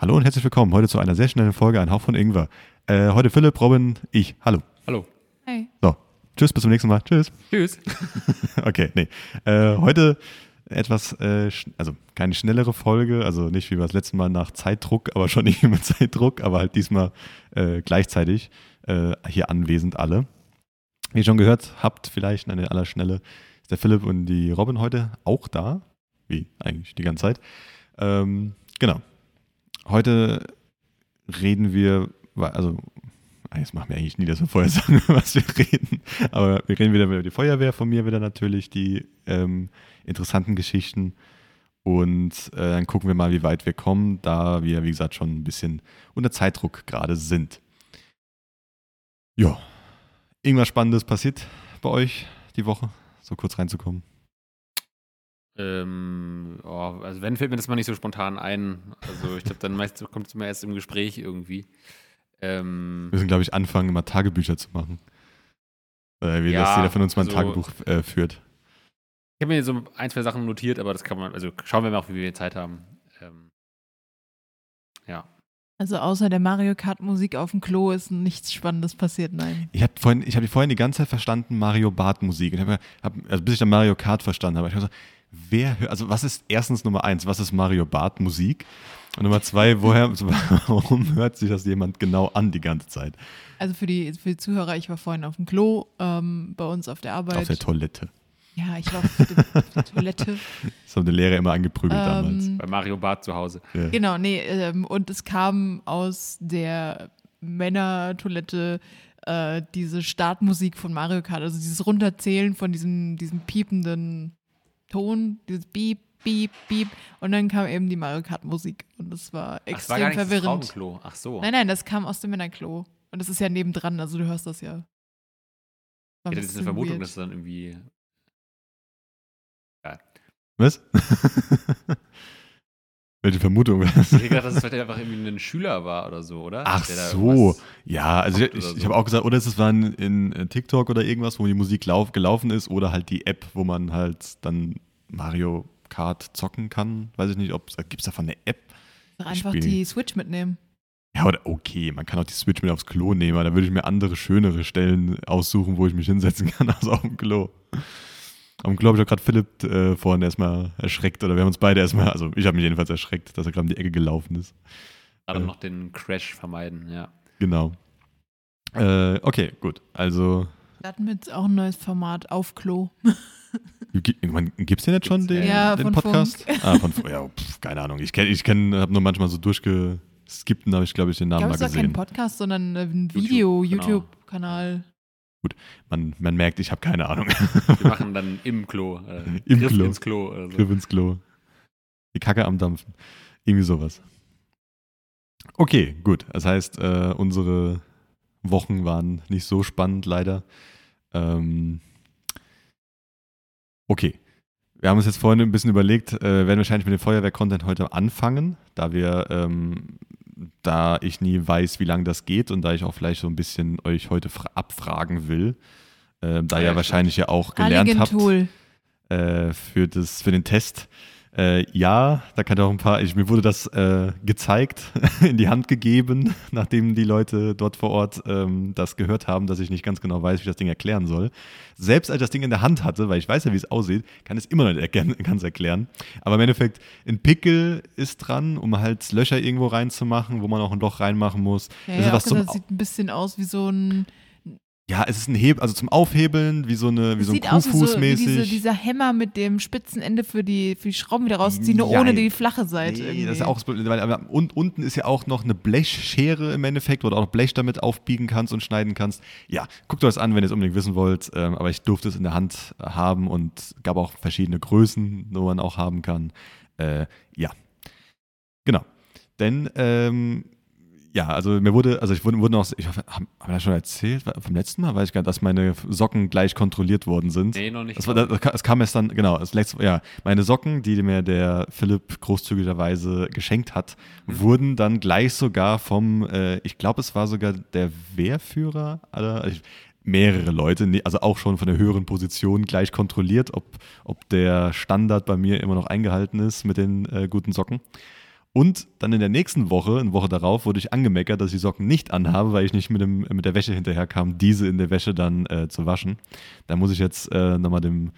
Hallo und herzlich willkommen heute zu einer sehr schnellen Folge Ein Hauch von Ingwer. Äh, heute Philipp, Robin, ich. Hallo. Hallo. Hey. So, tschüss, bis zum nächsten Mal. Tschüss. Tschüss. okay, nee. Äh, heute etwas, äh, also keine schnellere Folge, also nicht wie wir das letzte Mal nach Zeitdruck, aber schon irgendwie mit Zeitdruck, aber halt diesmal äh, gleichzeitig äh, hier anwesend alle. Wie ihr schon gehört habt, vielleicht in aller Schnelle, ist der Philipp und die Robin heute auch da. Wie eigentlich die ganze Zeit. Ähm, genau. Heute reden wir, also jetzt machen wir eigentlich nie, dass wir vorher sagen, was wir reden. Aber wir reden wieder über die Feuerwehr, von mir wieder natürlich die ähm, interessanten Geschichten. Und äh, dann gucken wir mal, wie weit wir kommen, da wir, wie gesagt, schon ein bisschen unter Zeitdruck gerade sind. Ja. Irgendwas Spannendes passiert bei euch die Woche? So kurz reinzukommen. Ähm, oh, also wenn fällt mir das mal nicht so spontan ein. Also ich glaube, dann meist kommt es immer erst im Gespräch irgendwie. Ähm, Wir müssen, glaube ich, anfangen, immer Tagebücher zu machen. Äh, wie Ja, dass jeder von uns mal ein also- Tagebuch äh, führt. ich habe mir so ein, zwei Sachen notiert, aber das kann man, also schauen wir mal, wie wir Zeit haben. Ähm, ja. Also außer der Mario Kart Musik auf dem Klo ist nichts Spannendes passiert, nein. Ich habe vorhin, ich habe vorhin die ganze Zeit verstanden Mario Bart Musik. Und hab, hab, also bis ich dann Mario Kart verstanden habe, ich habe so, wer hört, also was ist erstens Nummer eins, was ist Mario Bart Musik? Und Nummer zwei, woher, warum hört sich das jemand genau an die ganze Zeit? Also für die, für die Zuhörer, ich war vorhin auf dem Klo ähm, bei uns auf der Arbeit. Auf der Toilette. ja, ich war auf, dem, auf der Toilette. Das haben die Lehrer immer angeprügelt damals. Ähm, Bei Mario Barth zu Hause. Ja. Genau, nee, ähm, und es kam aus der Männertoilette äh, diese Startmusik von Mario Kart, also dieses Runterzählen von diesem, diesem piependen Ton, dieses Beep, Beep, Beep. Und dann kam eben die Mario Kart Musik und das war Ach, es war extrem gar nicht das verwirrend. Frauenklo. Ach so. Nein, nein, das kam aus dem Männerklo. Und das ist ja nebendran, also du hörst das ja. War Ich hätte jetzt eine Vermutung, weird. dass es dann irgendwie. Was? Welche Vermutung? Ich hätte gedacht, dass es vielleicht einfach irgendwie ein Schüler war oder so, oder? Ach Der da so. Ja, also ich, ich so. habe auch gesagt, oder es war in, in äh, TikTok oder irgendwas, wo die Musik lauf, gelaufen ist, oder halt die App, wo man halt dann Mario Kart zocken kann. Weiß ich nicht, ob gibt es davon eine App? Einfach Spiel. die Switch mitnehmen. Ja, oder okay, man kann auch die Switch mit aufs Klo nehmen, aber da würde ich mir andere, schönere Stellen aussuchen, wo ich mich hinsetzen kann, als auf dem Klo. Klo habe ich auch gerade Philipp äh, vorhin erstmal erschreckt, oder wir haben uns beide erstmal, also ich habe mich jedenfalls erschreckt, dass er gerade um die Ecke gelaufen ist. Gerade Äh. noch den Crash vermeiden, ja. Genau. Äh, okay, gut. Also, Wir hatten jetzt auch ein neues Format auf Klo. gibt es den jetzt schon, den, ja. Ja, den von Podcast? Ah, von ja, pf, keine Ahnung. Ich kenne, ich kenn, habe nur manchmal so durchgeskippt und habe ich, glaube ich, den Ich Namen glaube, mal es war kein gesehen. Podcast, sondern ein YouTube, Video, genau. YouTube-Kanal. Man, man merkt, ich habe keine Ahnung. Wir machen dann im Klo. Äh, Im Griff Klo. ins Klo oder so. Griff ins Klo. Die Kacke am Dampfen. Irgendwie sowas. Okay, gut. Das heißt, äh, unsere Wochen waren nicht so spannend, leider. Ähm, okay. Wir haben uns jetzt vorhin ein bisschen überlegt, äh, werden wahrscheinlich mit dem Feuerwehr-Content heute anfangen, da wir, ähm, da ich nie weiß, wie lange das geht und da ich auch vielleicht so ein bisschen euch heute fra- abfragen will, äh, da Ja, ihr wahrscheinlich ja auch gelernt habt äh, für, das, für den Test. Äh, ja, da kann auch ein paar, ich, mir wurde das äh, gezeigt, in die Hand gegeben, nachdem die Leute dort vor Ort ähm, das gehört haben, dass ich nicht ganz genau weiß, wie ich das Ding erklären soll. Selbst als ich das Ding in der Hand hatte, weil ich weiß ja, wie es aussieht, kann ich es immer noch nicht erklären, ganz erklären. Aber im Endeffekt, ein Pickel ist dran, um halt Löcher irgendwo reinzumachen, wo man auch ein Loch reinmachen muss. Ja, Das ist ja, was auch zum gesagt, sieht ein bisschen aus wie so ein. Ja, es ist ein Hebel, also zum Aufhebeln, wie so, eine, wie Es so ein Kuhfuß so, mäßig. diese, dieser Hämmer mit dem spitzen Ende für die, für die Schrauben wieder rausziehen, nur Jein. ohne die flache Seite. Nee, irgendwie. das ist ja auch weil und, unten ist ja auch noch eine Blechschere im Endeffekt, wo du auch noch Blech damit aufbiegen kannst und schneiden kannst. Ja, guckt euch das an, wenn ihr es unbedingt wissen wollt. Ähm, aber ich durfte es in der Hand haben und gab auch verschiedene Größen, wo man auch haben kann. Äh, ja, genau. Denn ähm, ja, also mir wurde, also ich wurde, wurden auch, ich hoffe, haben hab ich das schon erzählt vom letzten Mal, weiß ich gar nicht, dass meine Socken gleich kontrolliert worden sind. Nee, noch nicht. Das, war, das, das kam erst dann, genau, das letzte, ja, meine Socken, die mir der Philipp großzügigerweise geschenkt hat, wurden dann gleich sogar vom, äh, ich glaube, es war sogar der Wehrführer, aller, ich, mehrere Leute, also auch schon von der höheren Position gleich kontrolliert, ob, ob der Standard bei mir immer noch eingehalten ist mit den äh, guten Socken. Und dann in der nächsten Woche, eine Woche darauf, wurde ich angemeckert, dass ich die Socken nicht anhabe, weil ich nicht mit, dem, mit der Wäsche hinterherkam, diese in der Wäsche dann äh, zu waschen. Da muss ich jetzt äh, nochmal dem,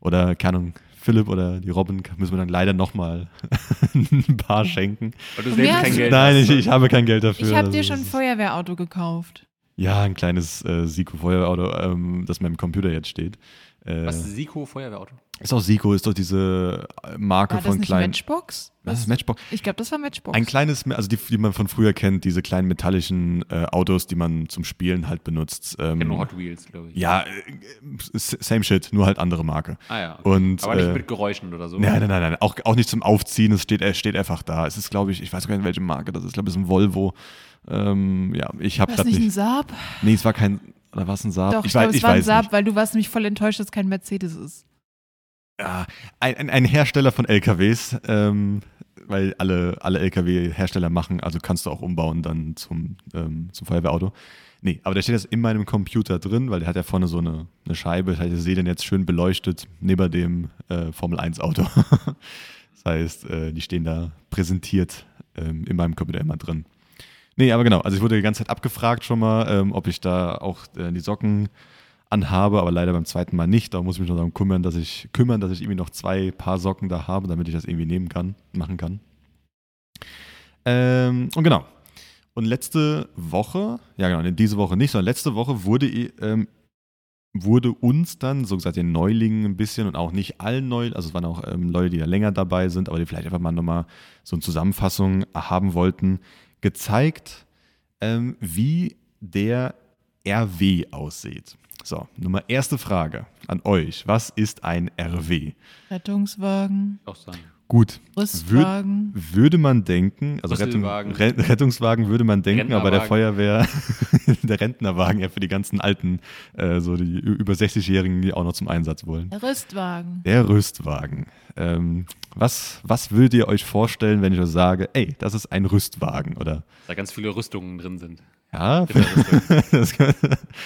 oder keine Ahnung, Philipp oder die Robin müssen wir dann leider nochmal ein paar schenken. Weil du Und selbst kein Geld Nein, ich, ich habe kein Geld dafür. Ich habe Also dir das schon ein Feuerwehrauto gekauft. Ja, ein kleines äh, Siko-Feuerauto, ähm, das meinem Computer jetzt steht. Äh, Was ist Siko Feuerwehrauto? ist auch Siko, ist doch diese äh, Marke War das von nicht kleinen. Matchbox? Was ist Matchbox? Ich glaube, das war Matchbox. Ein kleines, also die, die man von früher kennt, diese kleinen metallischen äh, Autos, die man zum Spielen halt benutzt. Ähm, Genau, Hot Wheels, glaube ich. ja, äh, same shit, nur halt andere Marke. Ah ja. okay. Und, Aber nicht äh, mit Geräuschen oder so. Nein, nein, nein, nein. Auch, auch nicht zum Aufziehen, es steht, es steht einfach da. Es ist, glaube ich, ich weiß gar nicht, welche Marke das ist. Ich glaube, es ist ein Volvo. Ähm, ja, ich habe gerade nicht ein. Saab? Nee, es war kein. Oder war es ein Saab? Doch, ich, ich glaube, weiß, es ich war ein Saab, nicht. weil du warst nämlich voll enttäuscht, dass es kein Mercedes ist. Ja, ein, ein, ein Hersteller von LKWs, ähm, weil alle, alle LKW-Hersteller machen, also kannst du auch umbauen dann zum, ähm, zum Feuerwehrauto. Nee, aber der steht jetzt in meinem Computer drin, weil der hat ja vorne so eine, eine Scheibe. Das heißt, ich sehe den jetzt schön beleuchtet neben dem äh, Formel-1-Auto. das heißt, äh, die stehen da präsentiert ähm, in meinem Computer immer drin. Nee, aber genau, also ich wurde die ganze Zeit abgefragt schon mal, ähm, ob ich da auch äh, die Socken anhabe, aber leider beim zweiten Mal nicht. Da muss ich mich noch darum kümmern, dass ich kümmern, dass ich irgendwie noch zwei Paar Socken da habe, damit ich das irgendwie nehmen kann, machen kann. Ähm, und genau. Und letzte Woche, ja genau, diese Woche nicht, sondern letzte Woche wurde, ähm, wurde uns dann, so gesagt, den Neulingen ein bisschen und auch nicht allen neu, also es waren auch ähm, Leute, die da länger dabei sind, aber die vielleicht einfach mal nochmal so eine Zusammenfassung haben wollten, gezeigt, ähm, wie der RW aussieht. So, Nummer erste Frage an euch. Was ist ein RW? Rettungswagen, Auch sagen. Gut, Rüstwagen. würde man denken, also Rettung, Rettungswagen würde man denken, aber der. Feuerwehr, der Rentnerwagen ja für die ganzen Alten, äh, so die über 60-Jährigen, die auch noch zum Einsatz wollen. Der Rüstwagen. Der Rüstwagen. Ähm, was, was würdet ihr euch vorstellen, wenn ich euch sage, ey, das ist ein Rüstwagen? Oder Da ganz viele Rüstungen drin sind. ja, das kann,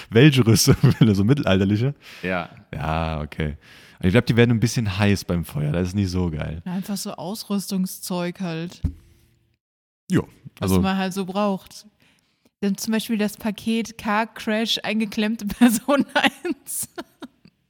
welche Rüstung? so mittelalterliche? ja. Ja, okay. Ich glaube, die werden ein bisschen heiß beim Feuer. Das ist nicht so geil. Einfach so Ausrüstungszeug halt, Jo, was also man halt so braucht. Dann zum Beispiel das Paket Car Crash eingeklemmte Person 1.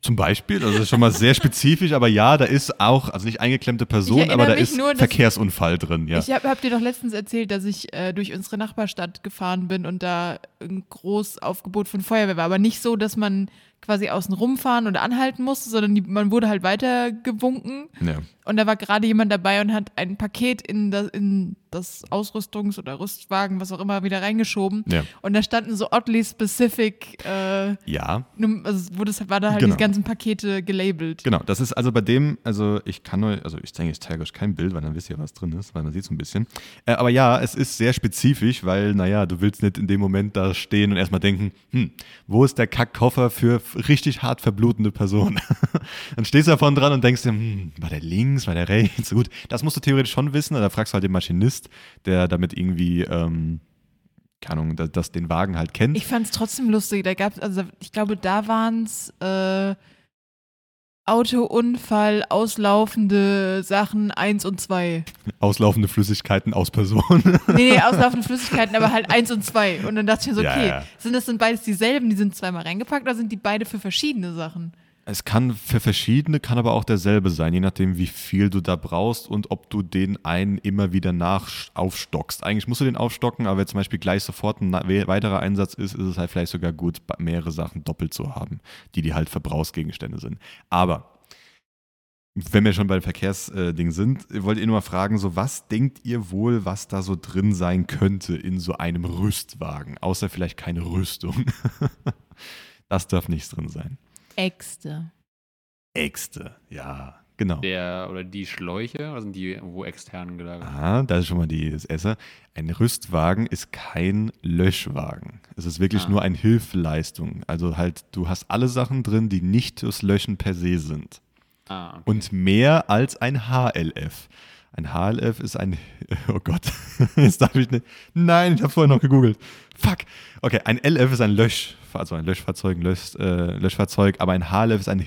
zum Beispiel, also das ist schon mal sehr spezifisch, aber ja, da ist auch, also nicht eingeklemmte Person, aber da ist nur, Verkehrsunfall drin, ja. Ich habe hab dir doch letztens erzählt, dass ich äh, durch unsere Nachbarstadt gefahren bin und da ein großes Aufgebot von Feuerwehr war. Aber nicht so, dass man quasi außen rumfahren oder anhalten musste, sondern die, man wurde halt weiter gewunken. ja. Und da war gerade jemand dabei und hat ein Paket in das, in das Ausrüstungs- oder Rüstwagen, was auch immer, wieder reingeschoben. Ja. Und da standen so oddly specific, äh, Ja, also wurde es, war da halt Genau. die ganzen Pakete gelabelt. Genau, das ist also bei dem, also ich kann euch, also ich denke, ich zeige euch kein Bild, weil dann wisst ihr, was drin ist, weil man sieht es ein bisschen. Äh, aber ja, es ist sehr spezifisch, weil, naja, du willst nicht in dem Moment da stehen und erstmal denken, hm, wo ist der Kackkoffer für richtig hart verblutende Personen? dann stehst du davon dran und denkst dir, hm, war der links, war der rechts? Gut, das musst du theoretisch schon wissen, da fragst du halt den Maschinist, der damit irgendwie, ähm, keine Ahnung, dass, dass den Wagen halt kennt. Ich fand es trotzdem lustig. Da gab also ich glaube, da waren es äh, Autounfall, auslaufende Sachen 1 und 2. Auslaufende Flüssigkeiten aus Personen. Nee, nee, auslaufende Flüssigkeiten, aber halt 1 und 2. Und dann dachte ich mir so, Ja, okay, ja. sind das denn beides dieselben, die sind zweimal reingepackt oder sind die beide für verschiedene Sachen? Es kann für verschiedene, kann aber auch derselbe sein, je nachdem, wie viel du da brauchst und ob du den einen immer wieder nach aufstockst. Eigentlich musst du den aufstocken, aber wenn zum Beispiel gleich sofort ein weiterer Einsatz ist, ist es halt vielleicht sogar gut, mehrere Sachen doppelt zu haben, die die halt Verbrauchsgegenstände sind. Aber wenn wir schon beim Verkehrsding sind, wollt ihr nur mal fragen, so was denkt ihr wohl, was da so drin sein könnte in so einem Rüstwagen? Außer vielleicht keine Rüstung. das darf nichts drin sein. Äxte. Äxte, ja, genau. Der oder die Schläuche, oder sind die wo extern gelagert? Ah, das ist schon mal die, das Esse. Ein Rüstwagen ist kein Löschwagen. Es ist wirklich Ah. nur eine Hilfeleistung. Also halt, du hast alle Sachen drin, die nicht fürs Löschen per se sind. Ah, okay. Und mehr als ein HLF. Ein HLF ist ein, oh Gott, jetzt darf ich nicht, nein, ich habe vorher noch gegoogelt. Fuck. Okay, ein LF ist ein Lösch, also ein Löschfahrzeug, ein Lösch, äh, Löschfahrzeug, aber ein HLF ist ein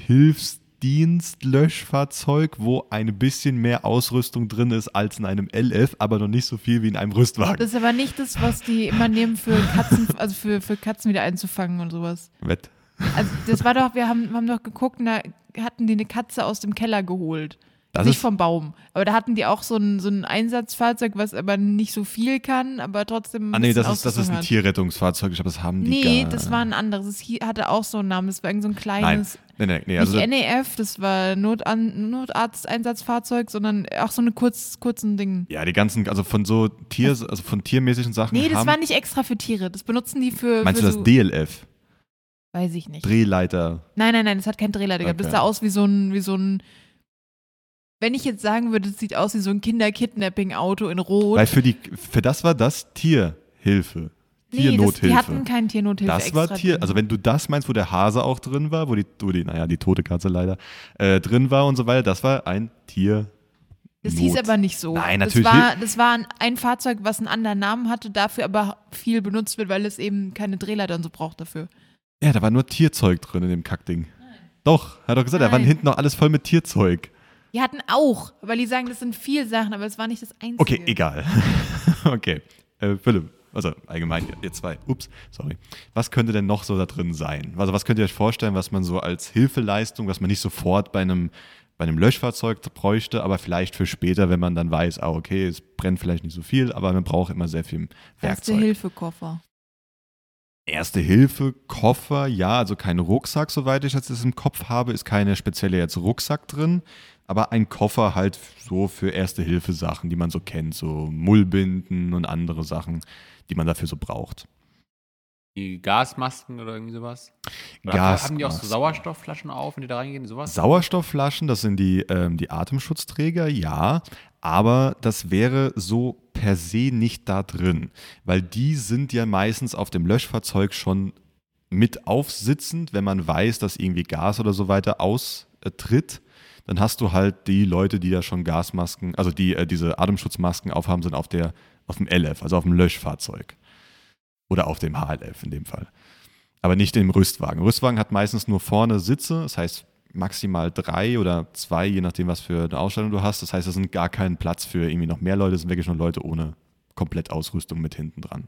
Dienstlöschfahrzeug, wo ein bisschen mehr Ausrüstung drin ist als in einem LF, aber noch nicht so viel wie in einem Rüstwagen. Das ist aber nicht das, was die immer nehmen für Katzen, also für, für Katzen wieder einzufangen und sowas. Wett. Also das war doch, wir haben, haben doch geguckt, da hatten die eine Katze aus dem Keller geholt. Das nicht vom Baum. Aber da hatten die auch so ein, so ein Einsatzfahrzeug, was aber nicht so viel kann, aber trotzdem. Ah nee, das ist, das ist ein. Tierrettungsfahrzeug. Ich glaube, das haben die Nee, gar das war ein anderes. Es hi- hatte auch so einen Namen. Das war irgend so ein Nein, kleines. nee, nee, nee. Also, nicht NEF, das war Notan Notarzteinsatzfahrzeug, sondern auch so eine kurz, kurzen Ding. ja, die ganzen, also von so Tier, also von tiermäßigen Sachen. Nee, das war nicht extra für Tiere. Das benutzen die für. Meinst für du so, das DLF? Weiß ich nicht. Drehleiter. Nein, nein, nein, das hat kein Drehleiter gehabt. Das Okay. sah aus wie so ein, wie so ein. Wenn ich jetzt sagen würde, es sieht aus wie so ein Kinder-Kidnapping-Auto in Rot. Weil für die, für das war das Tierhilfe. nee, das, die Tiernothilfe. hatten kein Tiernothilfe. Das war Tier, drin. also wenn du das meinst, wo der Hase auch drin war, wo die, wo die naja, die tote Katze leider äh, drin war und so weiter, das war ein Tier. Das hieß Not. aber nicht so. Nein, natürlich Das war, das war ein, ein Fahrzeug, was einen anderen Namen hatte, dafür aber viel benutzt wird, weil es eben keine Drehleiter und so braucht dafür. Ja, da war nur Tierzeug drin in dem Kackding. Doch, hat doch gesagt, da war Nein. hinten noch alles voll mit Tierzeug. Die hatten auch, weil die sagen, das sind viel Sachen, aber es war nicht das Einzige. Okay, egal. okay. Äh, Philipp, also allgemein, ihr- zwei, ups, sorry. Was könnte denn noch so da drin sein? Also was könnt ihr euch vorstellen, was man so als Hilfeleistung, was man nicht sofort bei einem, bei einem Löschfahrzeug bräuchte, aber vielleicht für später, wenn man dann weiß, ah, okay, es brennt vielleicht nicht so viel, aber man braucht immer sehr viel Werkzeug. Hilfe-Koffer. Erste Hilfe, Koffer, ja, also kein Rucksack, soweit ich das im Kopf habe, ist keine spezielle jetzt Rucksack drin, aber ein Koffer halt so für Erste Hilfe Sachen, die man so kennt, so Mullbinden und andere Sachen, die man dafür so braucht. Die Gasmasken oder irgendwie sowas? Oder Gasmasken. Haben die auch so Sauerstoffflaschen auf, wenn die da reingehen? Sowas? Sauerstoffflaschen, das sind die, ähm, die Atemschutzträger, ja, aber das wäre so per se nicht da drin, weil die sind ja meistens auf dem Löschfahrzeug schon mit aufsitzend, wenn man weiß, dass irgendwie Gas oder so weiter austritt. Dann hast du halt die Leute, die da schon Gasmasken, also die äh, diese Atemschutzmasken aufhaben, sind auf der auf dem LF, also auf dem Löschfahrzeug oder auf dem HLF in dem Fall. Aber nicht im Rüstwagen. Rüstwagen hat meistens nur vorne Sitze, das heißt maximal drei oder zwei, je nachdem, was für eine Ausstellung du hast. Das heißt, es sind gar kein Platz für irgendwie noch mehr Leute, es sind wirklich nur Leute ohne Komplettausrüstung mit hinten dran.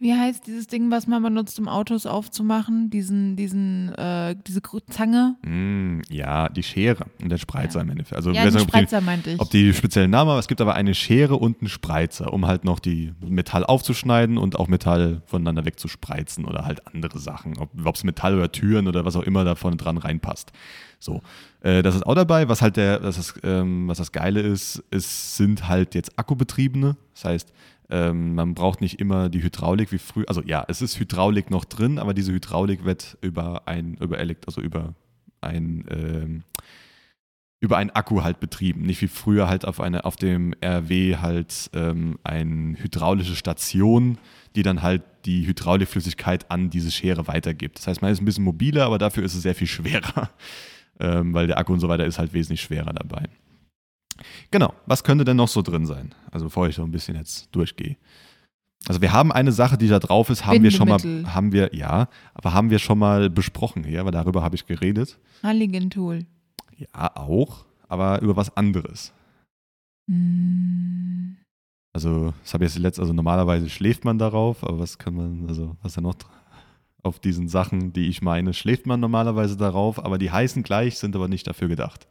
Wie heißt dieses Ding, was man benutzt, um Autos aufzumachen? Diesen, diesen, äh, diese Zange? Mm, ja, die Schere und der Spreizer Ja. im Endeffekt. Also, Ja, den nicht, ob die- Spreizer meinte ich. ob die speziellen Namen, aber es gibt aber eine Schere und einen Spreizer, um halt noch die Metall aufzuschneiden und auch Metall voneinander wegzuspreizen oder halt andere Sachen. Ob es Metall oder Türen oder was auch immer da vorne dran reinpasst. So, äh, das ist auch dabei. Was halt der, das ist, ähm, was das Geile ist, es sind halt jetzt akkubetriebene. Das heißt, ähm, man braucht nicht immer die Hydraulik wie früher. Also ja, es ist Hydraulik noch drin, aber diese Hydraulik wird über ein, über Elekt, also über ein ähm, über einen Akku halt betrieben. Nicht wie früher halt auf, eine, auf dem RW halt ähm, eine hydraulische Station, die dann halt die Hydraulikflüssigkeit an diese Schere weitergibt. Das heißt, man ist ein bisschen mobiler, aber dafür ist es sehr viel schwerer, ähm, weil der Akku und so weiter ist halt wesentlich schwerer dabei. Genau, was könnte denn noch so drin sein? Also bevor ich so ein bisschen jetzt durchgehe. Also wir haben eine Sache, die da drauf ist, haben wir schon mal, haben wir, ja, aber haben wir schon mal besprochen hier, weil darüber habe ich geredet. Halligan-Tool. Ja, auch, aber über was anderes. Hm. Also, das habe ich jetzt letzt, also normalerweise schläft man darauf, aber was kann man, also was da noch auf diesen Sachen, die ich meine, schläft man normalerweise darauf, aber die heißen gleich, sind aber nicht dafür gedacht.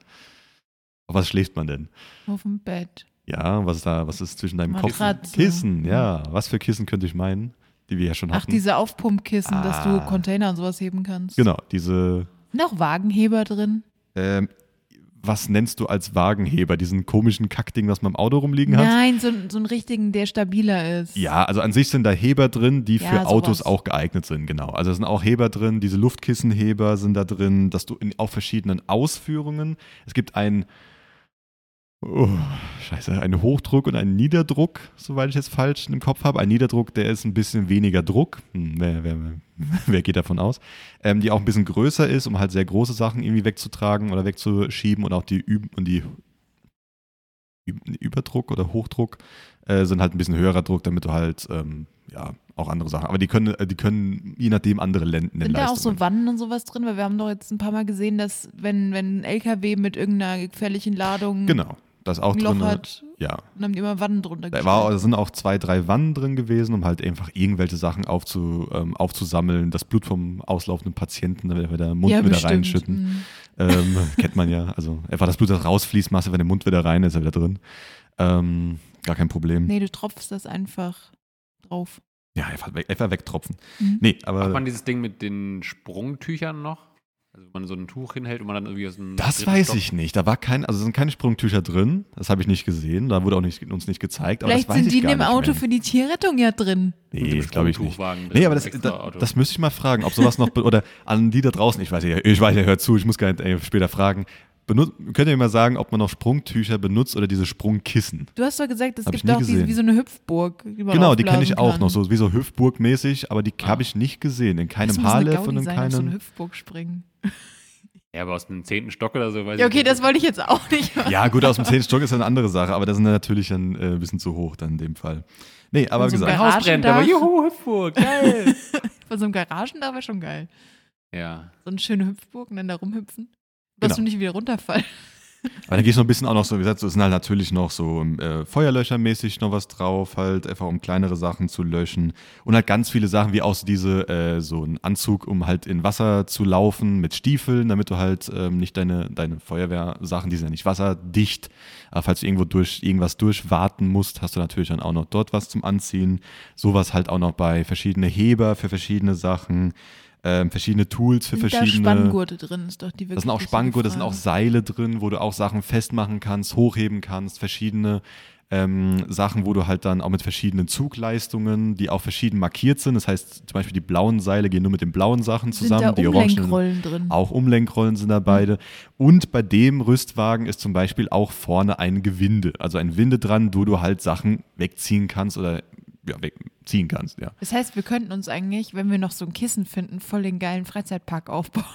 Auf was schläft man denn? Auf dem Bett. Ja, was ist da, was ist zwischen deinem Kopf? Kissen, ja. Was für Kissen könnte ich meinen, die wir ja schon Ach, hatten? diese Aufpumpkissen, dass du Ah. Container und sowas heben kannst. Genau, diese, auch Wagenheber drin? ähm, was nennst du als Wagenheber? Diesen komischen Kackding, was man im Auto rumliegen hat? Nein, so, so einen richtigen, der stabiler ist. Ja, also an sich sind da Heber drin, die Ja, für Autos sowas. auch geeignet sind, genau. Also es sind auch Heber drin, diese Luftkissenheber sind da drin, dass du in auch verschiedenen Ausführungen. Es gibt ein oh, Scheiße, einen Hochdruck und einen Niederdruck, soweit ich jetzt falsch im Kopf habe. Ein Niederdruck, der ist ein bisschen weniger Druck. Hm, wer, wer, wer geht davon aus? Ähm, die auch ein bisschen größer ist, um halt sehr große Sachen irgendwie wegzutragen oder wegzuschieben und auch die Üb und die Üb- Überdruck oder Hochdruck äh, sind halt ein bisschen höherer Druck, damit du halt ähm, ja, auch andere Sachen. Aber die können, äh, die können je nachdem andere Lenden Sind da auch so Wannen und sowas drin? Weil wir haben doch jetzt ein paar Mal gesehen, dass wenn, wenn ein LKW mit irgendeiner gefährlichen Ladung Genau, das auch ein Loch drin. hat, Ja, dann haben die immer Wannen drunter Da, war, da sind auch zwei, drei Wannen drin gewesen, um halt einfach irgendwelche Sachen aufzu, ähm, aufzusammeln, das Blut vom auslaufenden Patienten dann wieder in den Mund ja, wieder bestimmt. reinschütten. Mhm. Ähm, kennt man ja. Also einfach das Blut, das rausfließt, machst du in den Mund wieder rein, ist er wieder drin. Ähm, gar kein Problem. Nee, du tropfst das einfach drauf. Ja, einfach, weg, einfach wegtropfen. Mhm. Nee, Macht aber man dieses Ding mit den Sprungtüchern noch? Also wenn man so ein Tuch hinhält und man dann irgendwie aus dem das weiß Stock- ich nicht. Da war kein, also es sind keine Sprungtücher drin. Das habe ich nicht gesehen. Da wurde auch nicht, uns nicht gezeigt. Aber Vielleicht sind ich die in dem Auto mehr. für die Tierrettung ja drin. Nee, glaube ich nicht. Nee, aber das, extra das, müsste ich mal fragen, ob sowas noch, oder an die da draußen, ich weiß ja, ich weiß ja, hört zu, ich muss gar nicht äh, später fragen. Benut, könnt ihr mir mal sagen, ob man noch Sprungtücher benutzt oder diese Sprungkissen? Du hast doch gesagt, es Hab ich gibt nie doch wie, wie so eine Hüpfburg. Die genau, die kenne ich auch kann. noch, so wie so Hüftburg-mäßig, aber die habe ich nicht gesehen. In keinem Gaudi und in auf so eine keinem. Hüpfburg springen. Ja, aber aus dem zehnten Stock oder so, weiß Ja, ich okay, nicht. das wollte ich jetzt auch nicht machen. Ja, gut, aus dem 10. Stock ist eine andere Sache, aber das ist natürlich dann äh, ein bisschen zu hoch dann in dem Fall. Nee, aber Und so ein gesagt, Mein Haus brennt, aber juhu, Hüpfburg, geil. Von so einem Garagendach wäre schon geil. ja. So eine schöne Hüpfburg und dann da rumhüpfen. Genau. Dass du nicht wieder runterfallen. Aber da geht es noch ein bisschen auch noch so, wie gesagt, so es sind halt natürlich noch so äh, Feuerlöchermäßig noch was drauf, halt einfach um kleinere Sachen zu löschen. Und halt ganz viele Sachen, wie auch so diese, äh, so ein Anzug, um halt in Wasser zu laufen mit Stiefeln, damit du halt ähm, nicht deine, deine Feuerwehrsachen, die sind ja nicht wasserdicht, aber falls du irgendwo durch irgendwas durchwarten musst, hast du natürlich dann auch noch dort was zum Anziehen. Sowas halt auch noch bei verschiedene Heber für verschiedene Sachen, ähm, verschiedene Tools für Sind da verschiedene. Spanngurte drin, ist doch die wirklich Da sind auch Spanngurte, da sind auch. Seile drin, wo du auch Sachen festmachen kannst, hochheben kannst, verschiedene ähm, Sachen, wo du halt dann auch mit verschiedenen Zugleistungen, die auch verschieden markiert sind. Das heißt, zum Beispiel die blauen Seile gehen nur mit den blauen Sachen zusammen, Sind da die orangen. Umlenkrollen drin? Auch Umlenkrollen sind da beide. Und bei dem Rüstwagen ist zum Beispiel auch vorne ein Gewinde. Also ein Winde dran, wo du halt Sachen wegziehen kannst oder ja, wegziehen kannst, ja. Das heißt, wir könnten uns eigentlich, wenn wir noch so ein Kissen finden, voll den geilen Freizeitpark aufbauen.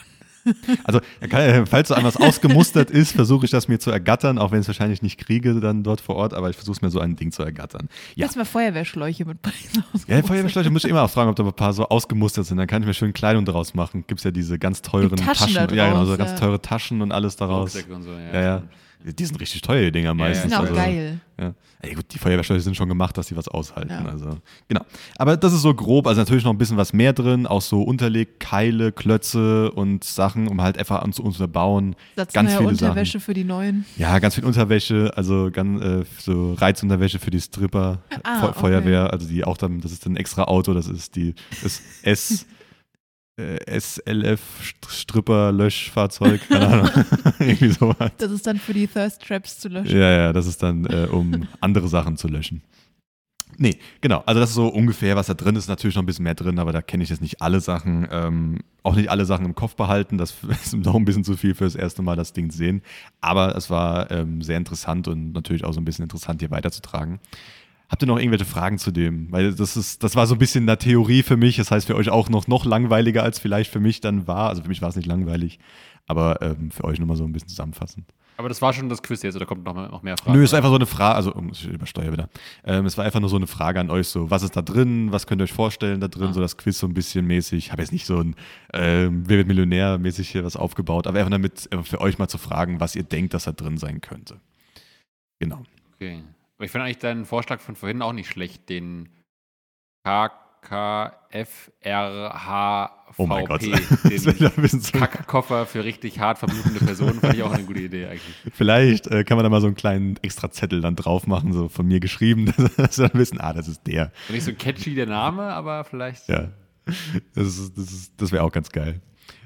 Also, kann, falls so etwas ausgemustert ist, versuche ich das mir zu ergattern, auch wenn ich es wahrscheinlich nicht kriege dann dort vor Ort, aber ich versuche es mir so ein Ding zu ergattern. Ja. Lass mal Feuerwehrschläuche mitbringen. Ja, Feuerwehrschläuche muss ich immer auch fragen, ob da ein paar so ausgemustert sind. Dann kann ich mir schön Kleidung daraus machen. Gibt es ja diese ganz teuren Die Taschen da ja, genau, so draus, ganz ja. teure Taschen und alles daraus. Und so, ja. Ja, ja. Die sind richtig teuer, die Dinger meistens. Die sind auch also, geil. Ja. Ey, gut, die Feuerwehrschläuche sind schon gemacht, dass sie was aushalten. Ja. Also, genau. Aber das ist so grob, also natürlich noch ein bisschen was mehr drin, auch so Unterleg, Keile, Klötze und Sachen, um halt einfach an zu unterbauen. Satz ganz viele Unterwäsche für die neuen. Ja, ganz viel Unterwäsche, also ganz, äh, so Reizunterwäsche für die Stripper, Ah, Fe okay. Feuerwehr, also die auch dann, das ist ein extra Auto, das ist die das S äh, SLF St- Stripper Löschfahrzeug, keine Ahnung, irgendwie sowas. Das ist dann für die Thirst Traps zu löschen. Ja, ja, das ist dann, äh, um andere Sachen zu löschen. Nee, genau. Also das ist so ungefähr, was da drin ist. Natürlich noch ein bisschen mehr drin, aber da kenne ich jetzt nicht alle Sachen. Ähm, auch nicht alle Sachen im Kopf behalten. Das ist noch ein bisschen zu viel für das erste Mal, das Ding zu sehen. Aber es war ähm, sehr interessant und natürlich auch so ein bisschen interessant, hier weiterzutragen. Habt ihr noch irgendwelche Fragen zu dem? Weil das ist, das war so ein bisschen eine Theorie für mich. Das heißt für euch auch noch, noch langweiliger als vielleicht für mich dann war. Also für mich war es nicht langweilig, aber ähm, für euch nochmal so ein bisschen zusammenfassend. Aber das war schon das Quiz jetzt, oder kommt noch, noch mehr Fragen? Nö, es war einfach so eine Frage, also um, ich übersteuere wieder. Ähm, es war einfach nur so eine Frage an euch, so, was ist da drin, was könnt ihr euch vorstellen da drin, Ah. so das Quiz so ein bisschen mäßig. Ich habe jetzt nicht so ein ähm, Wer wird Millionär mäßig hier was aufgebaut, aber einfach damit, für euch mal zu fragen, was ihr denkt, dass da drin sein könnte. Genau. Okay. Aber ich finde eigentlich deinen Vorschlag von vorhin auch nicht schlecht, den KKFRHVP, Oh mein Gott. den Kackkoffer für richtig hart verblutende Personen, fand ich auch eine gute Idee eigentlich. Vielleicht äh, kann man da mal so einen kleinen extra Zettel dann drauf machen, so von mir geschrieben, dass wir dann wissen, ah, das ist der. Und nicht so catchy der Name, aber vielleicht. Ja, das, ist- das, ist- das wäre auch ganz geil.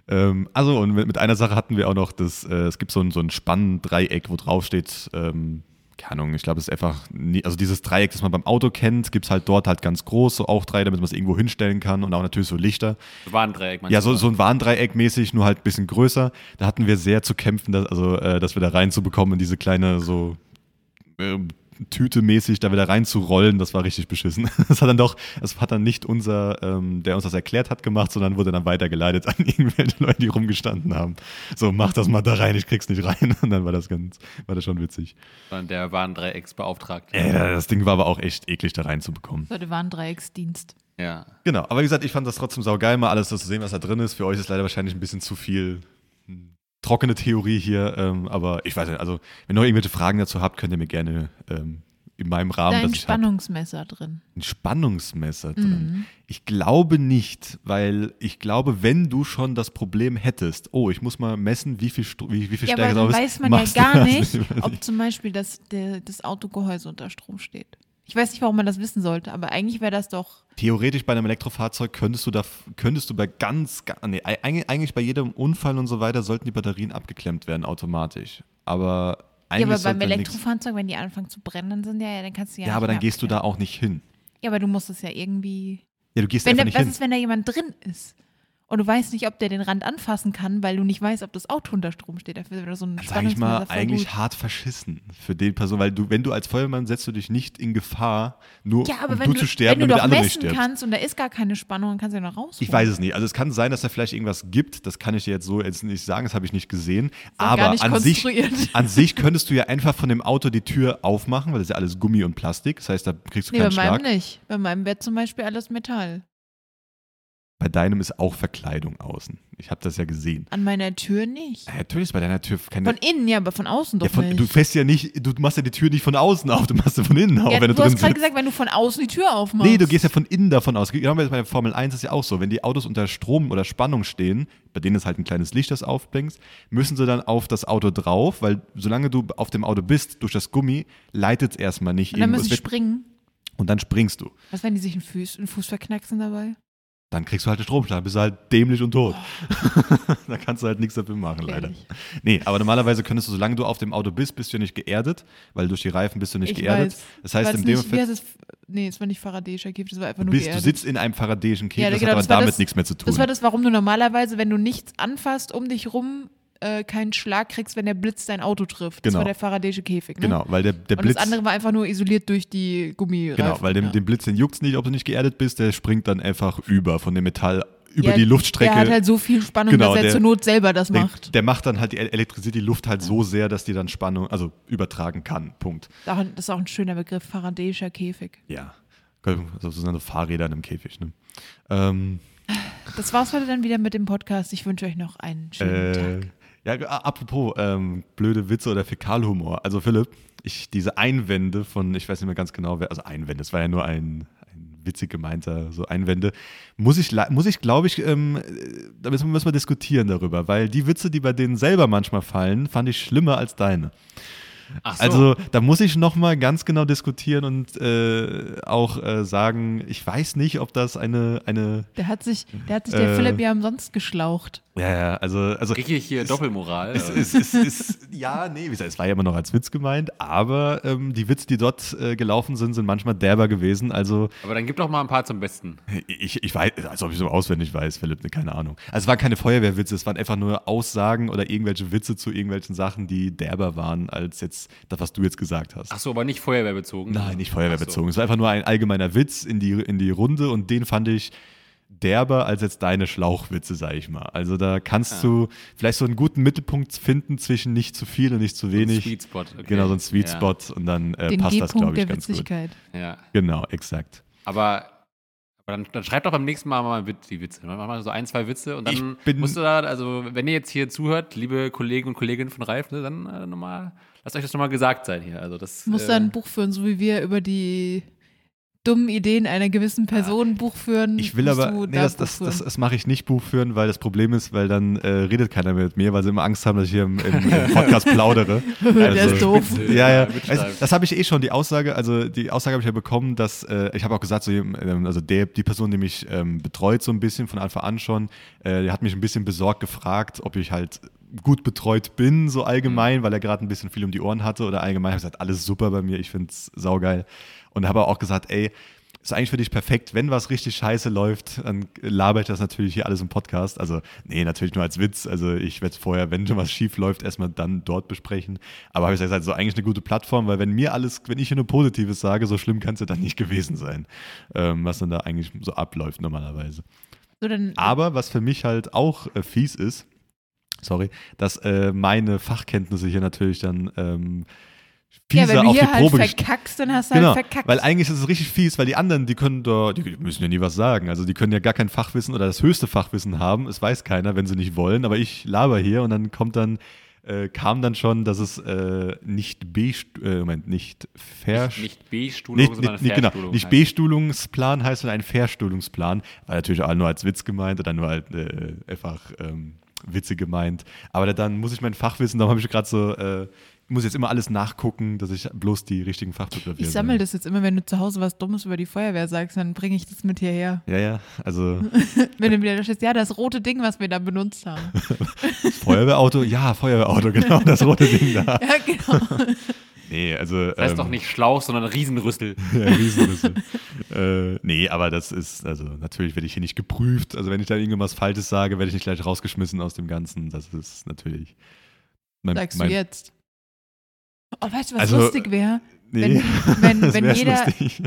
Ähm, also, und mit, mit einer Sache hatten wir auch noch, das, äh, es gibt so ein, so ein Spanndreieck, wo drauf steht, ähm, keine Ahnung, ich glaube, es ist einfach, nie, also dieses Dreieck, das man beim Auto kennt, gibt es halt dort halt ganz groß, so auch drei, damit man es irgendwo hinstellen kann und auch natürlich so Lichter. Warndreieck, meinst Ja, so, so ein Warndreieck mäßig, nur halt ein bisschen größer. Da hatten wir sehr zu kämpfen, dass, also, äh, dass wir da reinzubekommen in diese kleine so äh, Tüte mäßig da wieder reinzurollen, das war richtig beschissen. Das hat dann doch, das hat dann nicht unser, ähm, der uns das erklärt hat, gemacht, sondern wurde dann weitergeleitet an irgendwelche Leute, die rumgestanden haben. So, mach das mal da rein, ich krieg's nicht rein. Und dann war das ganz, war das schon witzig. Sondern der Warndreiecksbeauftragte. Äh, das Ding war aber auch echt eklig da reinzubekommen. Leute, Warndreiecksdienst. Ja. Genau, aber wie gesagt, ich fand das trotzdem saugeil, mal alles so zu sehen, was da drin ist. Für euch ist leider wahrscheinlich ein bisschen zu viel hm, trockene Theorie hier, ähm, aber ich weiß nicht, also wenn ihr noch irgendwelche Fragen dazu habt, könnt ihr mir gerne ähm, in meinem Rahmen, Da ein ich hab, Spannungsmesser drin. ein Spannungsmesser drin. Mhm. Ich glaube nicht, weil ich glaube, wenn du schon das Problem hättest, oh, ich muss mal messen, wie viel, Stro wie, wie viel Ja, Stärke aber dann weiß man ja gar nicht, ob zum Beispiel das, der, das Autogehäuse unter Strom steht. Ich weiß nicht, warum man das wissen sollte, aber eigentlich wäre das doch. Theoretisch bei einem Elektrofahrzeug könntest du da, könntest du bei ganz, ga- nee, eig- eigentlich bei jedem Unfall und so weiter sollten die Batterien abgeklemmt werden automatisch. Aber eigentlich ja, aber beim Elektrofahrzeug, wenn die anfangen zu brennen, dann sind ja, dann kannst du ja. Ja, aber dann gehst du da auch nicht hin. Ja, aber du musst es ja irgendwie. Ja, du gehst Wenn einfach da, nicht was hin. ist, wenn da jemand drin ist? Und du weißt nicht, ob der den Rand anfassen kann, weil du nicht weißt, ob das Auto unter Strom steht. Dafür wäre so ein Sag ich mal, eigentlich gut. hart verschissen für den Person, weil du, wenn du als Feuerwehrmann setzt du dich nicht in Gefahr, nur Ja, aber um wenn du du, zu sterben, wenn du damit der andere nicht stirbt. kannst und da ist gar keine Spannung, dann kannst du ja noch raus. Ich weiß es nicht. Also es kann sein, dass da vielleicht irgendwas gibt. Das kann ich dir jetzt so jetzt nicht sagen. Das habe ich nicht gesehen. Aber nicht an sich, an sich könntest du ja einfach von dem Auto die Tür aufmachen, weil das ist ja alles Gummi und Plastik. Das heißt, da kriegst du Nee, bei keinen meinem Schlag. nicht. Bei meinem wäre zum Beispiel alles Metall. Bei deinem ist auch Verkleidung außen. Ich habe das ja gesehen. An meiner Tür nicht. Ja, natürlich ist bei deiner Tür keine. Von innen, ja, aber von außen doch ja, von, nicht. du fährst ja nicht, du machst ja die Tür nicht von außen auf, du machst sie von innen auf, ja, wenn du, du hast gerade gesagt, wenn du von außen die Tür aufmachst. Nee, du gehst ja von innen davon aus. Genau bei der Formel 1 ist ja auch so. Wenn die Autos unter Strom oder Spannung stehen, bei denen ist halt ein kleines Licht, das aufblinkst, müssen sie dann auf das Auto drauf, weil solange du auf dem Auto bist, durch das Gummi, leitet es erstmal nicht Und dann müssen sie springen. Und dann springst du. Was, wenn die sich einen Fuß, einen Fuß verknacksen dabei? Dann kriegst du halt einen Stromschlag, bist du halt dämlich und tot. Oh. da kannst du halt nichts dafür machen, leider. Nee, aber normalerweise könntest du, solange du auf dem Auto bist, bist du ja nicht geerdet, weil durch die Reifen bist du nicht Ich geerdet. weiß. Das heißt, das dem Fall? Nee, es war nicht faradäischer Käfig, das war einfach du, nur bist, du geerdet. sitzt in einem faradäischen Käfig, Ja, das genau, hat aber das damit das- nichts mehr zu tun. Das war das, warum du normalerweise, wenn du nichts anfasst um dich rum, äh, keinen Schlag kriegst, wenn der Blitz dein Auto trifft. Das Genau. war der faradäische Käfig. Ne? genau, weil der, der Und Blitz. das andere war einfach nur isoliert durch die Gummireifen. Genau, weil dem, ja. dem Blitz, den juckt nicht, ob du nicht geerdet bist, der springt dann einfach über von dem Metall über Ja, die Luftstrecke. Der hat halt so viel Spannung, Genau, dass er der- zur Not selber das der, macht. der macht dann halt die elektrisiert die Luft halt so sehr, dass die dann Spannung, also übertragen kann. Punkt. Das ist auch ein- das schöner Begriff, faradäischer Käfig. Ja. Also so sind Fahrräder in einem Käfig. Ne? Ähm, Das war's heute dann wieder mit dem Podcast. Ich wünsche euch noch einen schönen äh, Tag. Ja, apropos ähm, blöde Witze oder Fäkalhumor. Also Philipp, ich diese Einwände von, ich weiß nicht mehr ganz genau, wer, also Einwände, es war ja nur ein, ein witzig gemeinter, so Einwände, muss ich, muss ich glaube ich, ähm, äh, da müssen wir diskutieren darüber, weil die Witze, die bei denen selber manchmal fallen, fand ich schlimmer als deine. Ach so. Also da muss ich nochmal ganz genau diskutieren und äh, auch äh, sagen, ich weiß nicht, ob das eine, eine Der hat sich, der hat sich der Äh, Philipp ja umsonst geschlaucht. ja, ja, also, also Kriege ich hier Doppelmoral? es, es, es, es, ja, nee, wie gesagt, es war ja immer noch als Witz gemeint, aber ähm, die Witze, die dort äh, gelaufen sind, sind manchmal derber gewesen. Also Aber dann gib doch mal ein paar zum Besten. ich, ich weiß, als ob ich so auswendig weiß, Philipp, ne, keine Ahnung. Also es waren keine Feuerwehrwitze, es waren einfach nur Aussagen oder irgendwelche Witze zu irgendwelchen Sachen, die derber waren, als jetzt das, was du jetzt gesagt hast. Ach so, aber nicht feuerwehrbezogen. Nein, nicht Ach so. feuerwehrbezogen. Es war einfach nur ein allgemeiner Witz in die, in die Runde und den fand ich derber als jetzt deine Schlauchwitze, sag ich mal. Also da kannst Ah. du vielleicht so einen guten Mittelpunkt finden zwischen nicht zu viel und nicht zu Ein wenig. Sweet Spot. Okay. Genau, so ein Sweet Ja. Spot und dann äh, passt das, glaube ich, der ganz gut. Ja. Genau, exakt. Aber, dann, dann schreib doch beim nächsten Mal mal die Witze. Mach mal so ein, zwei Witze und dann Ich bin- musst du da, also wenn ihr jetzt hier zuhört, liebe Kollegen und Kolleginnen von Reif, ne, dann äh, nochmal, lasst euch das nochmal gesagt sein hier. Also das, Du musst äh, da ein Buch führen, so wie wir über die dummen Ideen einer gewissen Person Buch führen. Ich will aber, nee, da das, das, das, das mache ich nicht Buch führen, weil das Problem ist, weil dann äh, redet keiner mehr mit mir, weil sie immer Angst haben, dass ich hier im, im, im Podcast plaudere. Der Also- ist doof. Witze, Ja, ja. Also, das habe ich eh schon, die Aussage, also die Aussage habe ich ja bekommen, dass, äh, ich habe auch gesagt, so, ähm, also der, die Person, die mich ähm, betreut so ein bisschen von Anfang an schon, äh, die hat mich ein bisschen besorgt gefragt, ob ich halt gut betreut bin, so allgemein, weil er gerade ein bisschen viel um die Ohren hatte oder allgemein. Ich habe gesagt, alles super bei mir, ich finde es saugeil. Und habe auch gesagt, ey, ist eigentlich für dich perfekt. Wenn was richtig scheiße läuft, dann laber ich das natürlich hier alles im Podcast. Also, nee, natürlich nur als Witz. Also, ich werde vorher, wenn schon was schief läuft, erstmal dann dort besprechen. Aber habe ich gesagt, so eigentlich eine gute Plattform, weil wenn mir alles, wenn ich hier nur Positives sage, so schlimm kann es ja dann nicht gewesen sein, ähm, was dann da eigentlich so abläuft normalerweise. So, Aber was für mich halt auch äh, fies ist, sorry, dass äh, meine Fachkenntnisse hier natürlich dann ähm, Ja, fiese wenn du auf die halt Probe gestellt. verkackst, dann hast du Genau, halt verkackt. weil eigentlich ist es richtig fies, weil die anderen, die können da, die müssen ja nie was sagen. Also die können ja gar kein Fachwissen oder das höchste Fachwissen haben. Es weiß keiner, wenn sie nicht wollen. Aber ich laber hier und dann kommt dann, äh, kam dann schon, dass es äh, nicht B, äh, Moment, nicht Ver, Nicht B-Stuhlung, nicht, sondern nicht, nicht, genau, Verstuhlung nicht heißt. B-Stuhlungsplan heißt, sondern ein Verstuhlungsplan. War natürlich auch nur als Witz gemeint oder nur halt äh, einfach ähm, Witze gemeint. Aber dann muss ich mein Fachwissen, darum habe ich gerade so, äh, muss jetzt immer alles nachgucken, dass ich bloß die richtigen Fachbegriffe ich sammle das jetzt immer, wenn du zu Hause was Dummes über die Feuerwehr sagst, dann bringe ich das mit hierher. Ja, ja, also Wenn du wieder da stehst, ja, das rote Ding, was wir da benutzt haben. Feuerwehrauto, ja, Feuerwehrauto, genau, das rote Ding da. ja, genau. Nee, also. Das heißt ähm, doch nicht Schlauch, sondern Riesenrüssel. Ja, Riesenrüssel. äh, nee, aber das ist, also natürlich werde ich hier nicht geprüft. Also wenn ich da irgendwas Falsches sage, werde ich nicht gleich rausgeschmissen aus dem Ganzen. Das ist natürlich. Mein, Sagst mein- du jetzt. Oh, weißt du, was Also, lustig wäre? Nee, wenn- das wenn wär's jeder- lustig.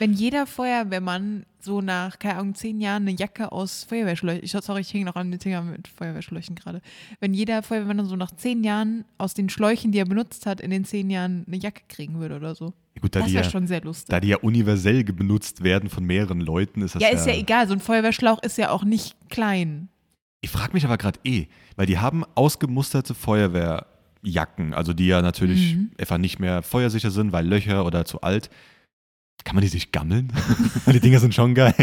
Wenn jeder Feuerwehrmann so nach, keine Ahnung, zehn Jahren eine Jacke aus Feuerwehrschläuchen, ich, sorry, ich hänge noch an den Dinger mit Feuerwehrschläuchen gerade. Wenn jeder Feuerwehrmann dann so nach zehn Jahren aus den Schläuchen, die er benutzt hat, in den zehn Jahren eine Jacke kriegen würde oder so. Gut, da Das wäre ja, schon sehr lustig. da die ja universell benutzt werden von mehreren Leuten, ist das ja, ja. ist ja egal, so ein Feuerwehrschlauch ist ja auch nicht klein. Ich frage mich aber gerade eh, weil die haben ausgemusterte Feuerwehrjacken, also die ja natürlich Mhm. einfach nicht mehr feuersicher sind, weil Löcher oder zu alt. Kann man die sich gammeln? die Dinger sind schon geil.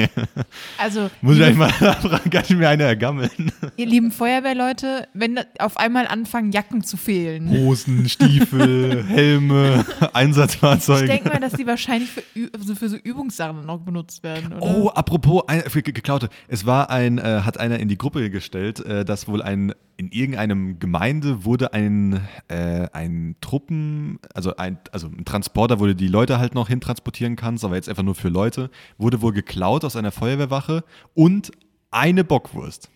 Also, Muss ich eigentlich mal nachfragen, kann ich mir eine ergammeln? ihr lieben Feuerwehrleute, wenn auf einmal anfangen, Jacken zu fehlen. Hosen, Stiefel, Helme, Ich Einsatzfahrzeuge. denke mal, dass die wahrscheinlich für, also für so Übungssachen noch benutzt werden, oder? Oh, apropos ein, für ge- geklaute. Es war ein, äh, hat einer in die Gruppe gestellt, äh, dass wohl ein, in irgendeinem Gemeinde wurde ein, äh, ein Truppen, also ein, also ein Transporter, wo du die Leute halt noch hintransportieren kannst, aber jetzt einfach nur für Leute, wurde wohl geklaut aus einer Feuerwehrwache und eine Bockwurst.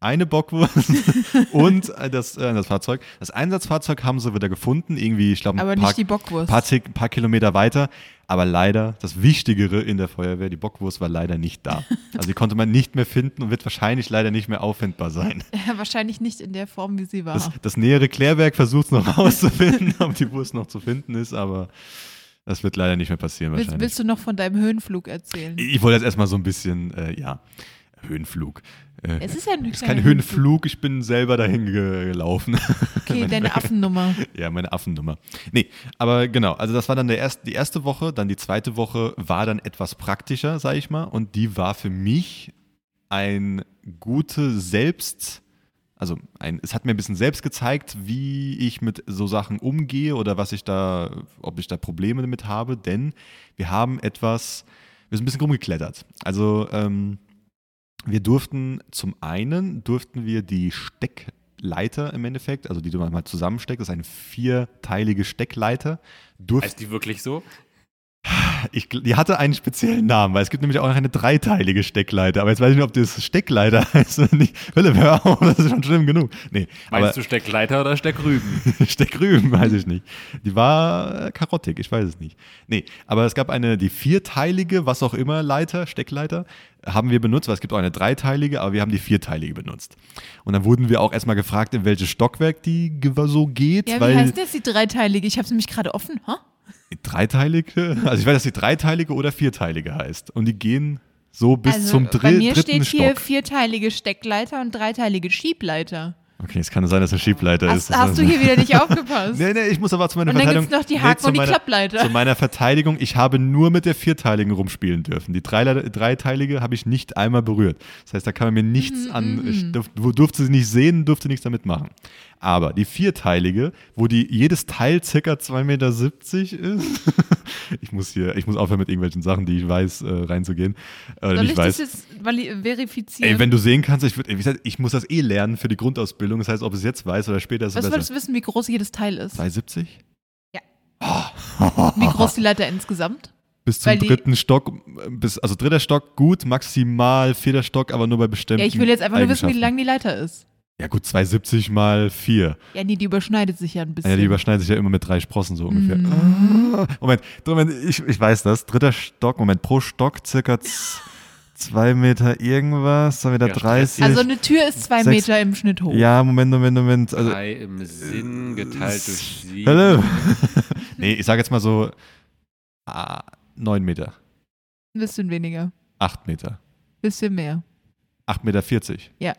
Eine Bockwurst und äh, das, äh, das Fahrzeug. Das Einsatzfahrzeug haben sie wieder gefunden, irgendwie, ich glaube, Aber ein paar, nicht die Bockwurst. paar, paar Kilometer weiter. Aber leider, das Wichtigere in der Feuerwehr, die Bockwurst war leider nicht da. Also die konnte man nicht mehr finden und wird wahrscheinlich leider nicht mehr auffindbar sein. Ja, wahrscheinlich nicht in der Form, wie sie war. Das, das nähere Klärwerk versucht es noch rauszufinden, ob die Wurst noch zu finden ist, aber das wird leider nicht mehr passieren willst, wahrscheinlich. willst du noch von deinem Höhenflug erzählen? Ich wollte jetzt erstmal so ein bisschen, äh, ja, Höhenflug. Äh, Es ist ja ein ist kleiner kein Höhenflug, ich bin selber dahin ge- gelaufen. Okay, deine Affennummer. Ja, meine Affennummer. Nee, aber genau, also das war dann der erst, die erste Woche, dann die zweite Woche war dann etwas praktischer, sag ich mal, und die war für mich ein gute Selbst, also ein, es hat mir ein bisschen selbst gezeigt, wie ich mit so Sachen umgehe oder was ich da, ob ich da Probleme damit habe, denn wir haben etwas, wir sind ein bisschen rumgeklettert. Also ähm, wir durften zum einen durften wir die Steckleiter im Endeffekt, also die du mal zusammensteckst, das ist eine vierteilige Steckleiter, durften Heißt die wirklich so? Ich, die hatte einen speziellen Namen, weil es gibt nämlich auch noch eine dreiteilige Steckleiter. Aber jetzt weiß ich nicht, ob das Steckleiter heißt oder nicht. Philipp, hör auf, das ist schon schlimm genug. Nee, Meinst aber du Steckleiter oder Steckrüben? Steckrüben, weiß ich nicht. Die war äh, karottig, ich weiß es nicht. Nee, aber es gab eine, die vierteilige, was auch immer, Leiter, Steckleiter, haben wir benutzt, weil es gibt auch eine dreiteilige, aber wir haben die vierteilige benutzt. Und dann wurden wir auch erstmal gefragt, in welches Stockwerk die so geht, Ja, wie weil heißt das, die dreiteilige? Ich habe es nämlich gerade offen. Ha? die dreiteilige, also ich weiß, dass die dreiteilige oder vierteilige heißt. Und die gehen so bis also, zum bei Drill, mir dritten steht hier Stock. vierteilige Steckleiter und dreiteilige Schiebleiter. Okay, es kann sein, dass es Schiebleiter Hast, ist. hast du hier wieder nicht aufgepasst? Nee, nee, ich muss aber zu meiner Und dann Verteidigung. gibt's noch die Haken zu und die meiner- Klappleiter. Zu meiner Verteidigung, ich habe nur mit der vierteiligen rumspielen dürfen. Die Dreile- dreiteilige habe ich nicht einmal berührt. Das heißt, da kann man mir nichts Mhm, an. Ich durf, wo- durfte sie nicht sehen, durfte nichts damit machen. Aber die vierteilige, wo die jedes Teil circa 2,70 Meter ist. ich muss hier, ich muss aufhören mit irgendwelchen Sachen, die ich weiß, äh, reinzugehen. Äh, Soll nicht ich weiß. das jetzt verifizieren? Ey, wenn du sehen kannst, ich, würd, gesagt, ich muss das eh lernen für die Grundausbildung. Das heißt, ob es jetzt weiß oder später ist es Was besser. du wissen, wie groß jedes Teil ist? 2,70? Wie groß die Leiter insgesamt? Bis zum Weil dritten Stock, bis, also dritter Stock gut, maximal vierter Stock, aber nur bei bestimmten Ja, ich will jetzt einfach nur wissen, wie lang die Leiter ist. Ja gut, 270 mal 4. Ja, nee, die überschneidet sich ja ein bisschen. Ja, die überschneiden sich ja immer mit drei Sprossen so ungefähr. Mhm. Ah, Moment, Moment ich, ich weiß das. Dritter Stock, Moment, pro Stock circa 2 Meter irgendwas, 2 Meter Ja, 30. also eine Tür ist zwei Sechs- Meter im Schnitt hoch. ja, Moment, Moment, Moment. Also, Drei im Sinn geteilt durch sieben. Hallo. Nee, ich sage jetzt mal so ah, 9 Meter, Ein bisschen weniger. 8 Meter, Bisschen mehr. 8,40 Meter. 40. Ja.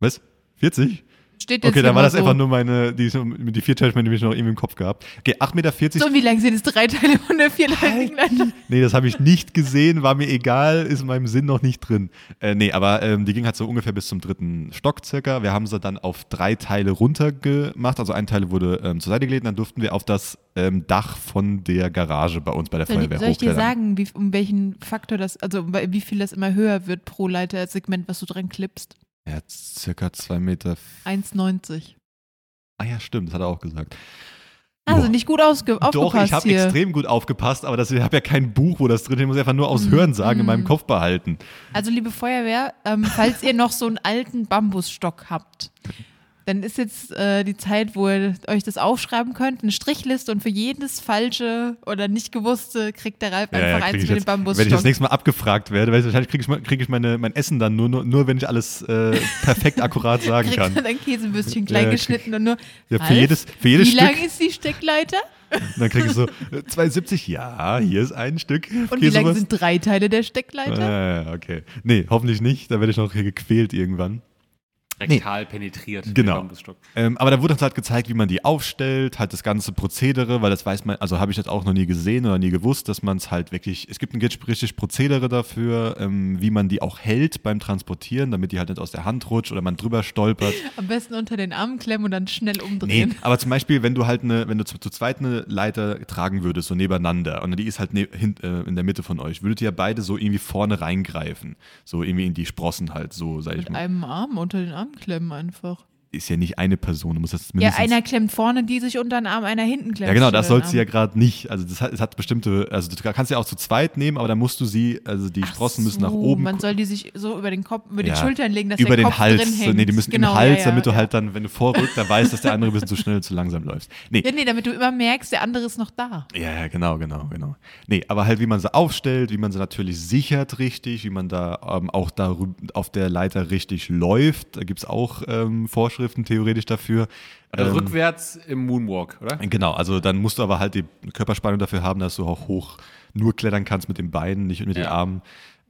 Was? 40? Steht jetzt Okay, dann war das so. einfach nur meine, die, die vier Teile, die ich noch irgendwie im Kopf gehabt. Okay, 8,40 Meter. So, wie lang sind es? Drei Teile von der vierleitigen Leiter? Nee, das habe ich nicht gesehen, war mir egal, ist in meinem Sinn noch nicht drin. Äh, nee, aber ähm, die ging halt so ungefähr bis zum dritten Stock circa. Wir haben sie dann auf drei Teile runtergemacht. Also ein Teil wurde ähm, zur Seite gelegt, dann durften wir auf das ähm, Dach von der Garage bei uns bei der Soll, Feuerwehr ich- soll ich dir hochklettern. sagen, wie, um welchen Faktor das, also wie viel das immer höher wird pro Leitersegment, was du dran klippst? Ja, circa zwei Meter. 1,90. Ah ja, stimmt, das hat er auch gesagt. Also Boah. nicht gut ausge Doch, aufgepasst ich habe extrem gut aufgepasst, aber das- ich habe ja kein Buch, wo das drin ist. Ich muss einfach nur aus Mhm. Hörensagen in meinem Mhm. Kopf behalten. Also liebe Feuerwehr, ähm, falls ihr noch so einen alten Bambusstock habt, dann ist jetzt äh, die Zeit, wo ihr euch das aufschreiben könnt, eine Strichliste und für jedes falsche oder nicht gewusste kriegt der Ralf einfach krieg eins mit dem Bambusstock. wenn ich das nächste Mal abgefragt werde, weil wahrscheinlich kriege ich, krieg ich meine, mein Essen dann nur, nur, nur wenn ich alles äh, perfekt akkurat sagen kriegt kann. dann ein Käsebürstchen Ja, klein krieg- geschnitten und nur. Ja, für Ralf, jedes, für jedes wie Stück. lang ist die Steckleiter? dann kriege ich so äh, 2,70. Ja, hier ist ein Stück. Und wie lang sind drei Teile der Steckleiter? Ah, okay. Nee, hoffentlich nicht. Da werde ich noch hier gequält irgendwann. Rektal penetriert. der Genau. Ähm, aber da wurde uns halt gezeigt, wie man die aufstellt, halt das ganze Prozedere, weil das weiß man, also habe ich jetzt auch noch nie gesehen oder nie gewusst, dass man es halt wirklich, es gibt ein richtig Prozedere dafür, ähm, wie man die auch hält beim Transportieren, damit die halt nicht aus der Hand rutscht oder man drüber stolpert. Am besten unter den Armen klemmen und dann schnell Nee, umdrehen. aber zum Beispiel, wenn du halt eine, wenn du zu, zu zweit eine Leiter tragen würdest, so nebeneinander, und die ist halt ne, hin, äh, in der Mitte von euch, würdet ihr ja beide so irgendwie vorne reingreifen. So irgendwie in die Sprossen halt, so sag ich Mit mal. einem Arm unter den Arm klemmen einfach. Ist ja nicht eine Person, du musst das Ja, einer klemmt vorne, die sich unter den Arm, einer hinten klemmt. Ja, genau, das den sollst du ja gerade nicht. Also das hat, es hat bestimmte, also du kannst ja auch zu zweit nehmen, aber dann musst du sie, also die Ach Sprossen müssen so, nach oben. Man soll die sich so über den Kopf, über Ja, die Schultern legen, dass über der den Kopf Hals. drin hängt. nee, die müssen genau, im Hals, ja, damit du halt dann, wenn du vorrückst, dann weißt, dass der andere ein bisschen zu schnell, zu langsam läufst. Nee, nee, damit du immer merkst, der andere ist noch da. Ja, ja, genau, genau, genau. Nee, aber halt, wie man sie aufstellt, wie man sie natürlich sichert richtig, wie man da ähm, auch da auf der Leiter richtig läuft. Da gibt es auch ähm, Vorschriften theoretisch dafür. Also Ähm, rückwärts im Moonwalk, oder? Genau, also dann musst du aber halt die Körperspannung dafür haben, dass du auch hoch nur klettern kannst mit den Beinen, nicht mit den Ja. Armen.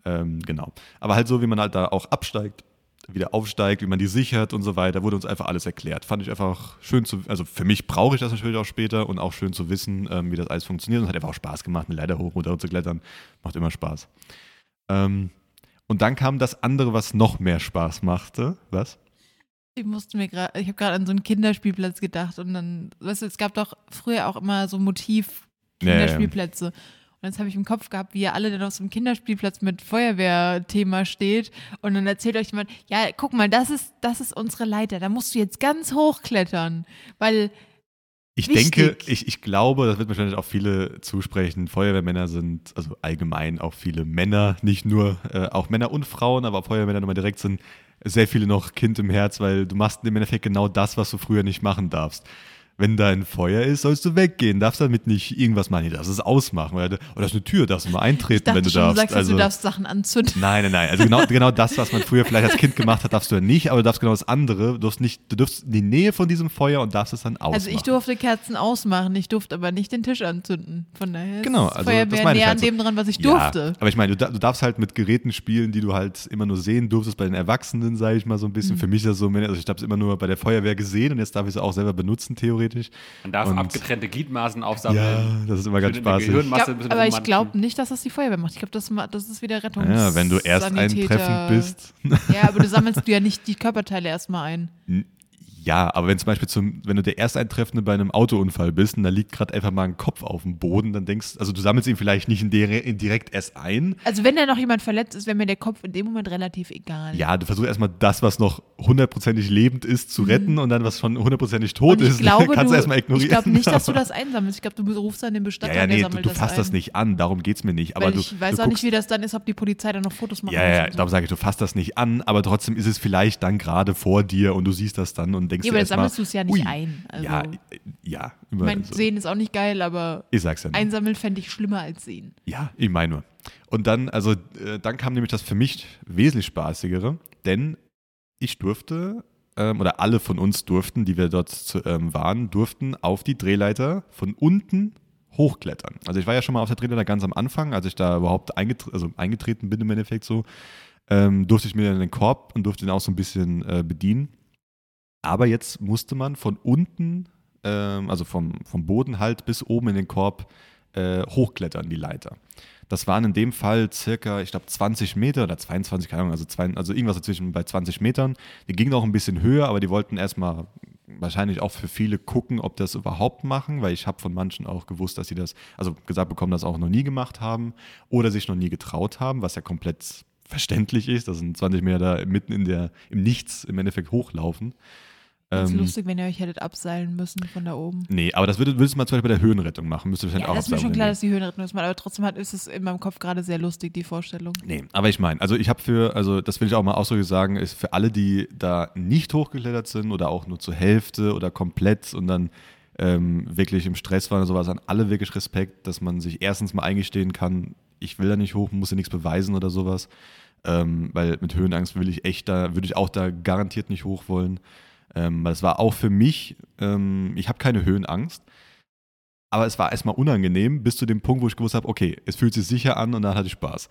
Ähm, genau. Aber halt so, wie man halt da auch absteigt, wieder aufsteigt, wie man die sichert und so weiter, wurde uns einfach alles erklärt. Fand ich einfach schön zu, also für mich brauche ich das natürlich auch später und auch schön zu wissen, ähm, wie das alles funktioniert. Und es hat einfach auch Spaß gemacht, eine Leiter hoch runter zu klettern. Macht immer Spaß. Ähm, und dann kam das andere, was noch mehr Spaß machte. Was? Ich musste mir gerade, ich habe gerade an so einen Kinderspielplatz gedacht und dann, weißt du, es gab doch früher auch immer so Motiv Ja, ja, ja. Kinderspielplätze. Und jetzt habe ich im Kopf gehabt, wie ihr alle dann auf so einem Kinderspielplatz mit Feuerwehrthema steht und dann erzählt euch jemand, ja, guck mal, das ist, das ist unsere Leiter, da musst du jetzt ganz hoch klettern, weil Ich Wichtig. denke, ich, ich glaube, das wird wahrscheinlich auch viele zusprechen. Feuerwehrmänner sind, also allgemein auch viele Männer, nicht nur, äh, auch Männer und Frauen, aber auch Feuerwehrmänner nochmal direkt sind sehr viele noch Kind im Herz, weil du machst im Endeffekt genau das, was du früher nicht machen darfst. Wenn da ein Feuer ist, sollst du weggehen, darfst damit nicht irgendwas machen, nee, darfst es ausmachen. Oder, oder das ist eine Tür, darfst du mal eintreten, wenn du schon, darfst. du sagst, also, du darfst Sachen anzünden. Nein, nein, nein. Also genau, genau das, was man früher vielleicht als Kind gemacht hat, darfst du ja nicht, aber du darfst genau das andere. Du darfst nicht, du darfst in die Nähe von diesem Feuer und darfst es dann ausmachen. Also ich durfte Kerzen ausmachen, ich durfte aber nicht den Tisch anzünden. Von daher ist Genau, also meine ich näher halt an so. dem dran, was ich durfte. Ja, aber ich meine, du, du darfst halt mit Geräten spielen, die du halt immer nur sehen durftest bei den Erwachsenen, sage ich mal so ein Mhm. bisschen. Für mich ist das so, also ich habe es immer nur bei der Feuerwehr gesehen und jetzt darf ich es auch selber benutzen, theoretisch. Man darf Und- abgetrennte Gliedmaßen aufsammeln. Ja, das ist immer ganz spaßig. Bisschen aber ich glaube nicht, dass das die Feuerwehr macht. Ich glaube, das, das ist wieder Rettungs. Ja, wenn du erst Sanitäter. eintreffend bist. Ja, aber du sammelst du ja nicht die Körperteile erstmal ein. Ja, aber wenn zum Beispiel zum, wenn du der Ersteintreffende bei einem Autounfall bist und da liegt gerade einfach mal ein Kopf auf dem Boden, dann denkst also du sammelst ihn vielleicht nicht in der, in direkt erst ein. Also wenn da noch jemand verletzt ist, wäre mir der Kopf in dem Moment relativ egal. Ja, du versuchst erstmal das, was noch hundertprozentig lebend ist, zu retten und dann, was schon hundertprozentig tot Mhm. Ist, glaube, kannst du du, erstmal ignorieren. ich glaube nicht, dass du das einsammelst. Ich glaube, du rufst dann den Bestatter, Ja, ja, nee, du, du das fasst ein. das nicht an, darum geht es mir nicht. Aber Weil du, ich weiß du auch guckst, nicht, wie das dann ist, ob die Polizei dann noch Fotos machen Ja, ja, so. darum sage ich, du fasst das nicht an, aber trotzdem ist es vielleicht dann gerade vor dir und du siehst das dann und denkst Ja, dir aber erstmal, sammelst du es ja nicht ui, ein. Also, ja, äh, ja, ich meine, so. sehen ist auch nicht geil, aber Ich sag's ja nur. einsammeln fände ich schlimmer als sehen. Ja, ich meine nur. Und dann, also, äh, dann kam nämlich das für mich wesentlich spaßigere, denn ich durfte, ähm, oder alle von uns durften, die wir dort zu, ähm, waren, durften auf die Drehleiter von unten hochklettern. Also ich war ja schon mal auf der Drehleiter ganz am Anfang, als ich da überhaupt eingetre also eingetreten bin im Endeffekt so, ähm, durfte ich mir dann den Korb und durfte den auch so ein bisschen äh, bedienen. Aber jetzt musste man von unten, ähm, also vom, vom Boden halt bis oben in den Korb äh, hochklettern, die Leiter. Das waren in dem Fall circa, ich glaube, 20 Meter oder 22, keine Ahnung, also, zwei, also irgendwas dazwischen bei 20 Metern. Die gingen auch ein bisschen höher, aber die wollten erstmal wahrscheinlich auch für viele gucken, ob das überhaupt machen, weil ich habe von manchen auch gewusst, dass sie das, also gesagt bekommen, das auch noch nie gemacht haben oder sich noch nie getraut haben, was ja komplett verständlich ist. Das sind 20 Meter da mitten in der, im Nichts im Endeffekt hochlaufen. Das ist Ähm, lustig, wenn ihr euch hättet abseilen müssen von da oben. Nee, aber das würdest, würdest du mal zum Beispiel bei der Höhenrettung machen. Müsste wahrscheinlich Ja, auch das ist mir schon klar, du- dass die Höhenrettung das macht, aber trotzdem hat, ist es in meinem Kopf gerade sehr lustig, die Vorstellung. Nee, aber ich meine, also ich habe für, also das will ich auch mal ausdrücklich sagen, ist für alle, die da nicht hochgeklettert sind oder auch nur zur Hälfte oder komplett und dann ähm, wirklich im Stress waren oder sowas, an alle wirklich Respekt, dass man sich erstens mal eingestehen kann, ich will da nicht hoch, muss ja nichts beweisen oder sowas. Ähm, weil mit Höhenangst will ich echt da, würde ich auch da garantiert nicht hoch wollen. Ähm, weil es war auch für mich, ähm, ich habe keine Höhenangst. Aber es war erstmal unangenehm, bis zu dem Punkt, wo ich gewusst habe, okay, es fühlt sich sicher an und dann hatte ich Spaß.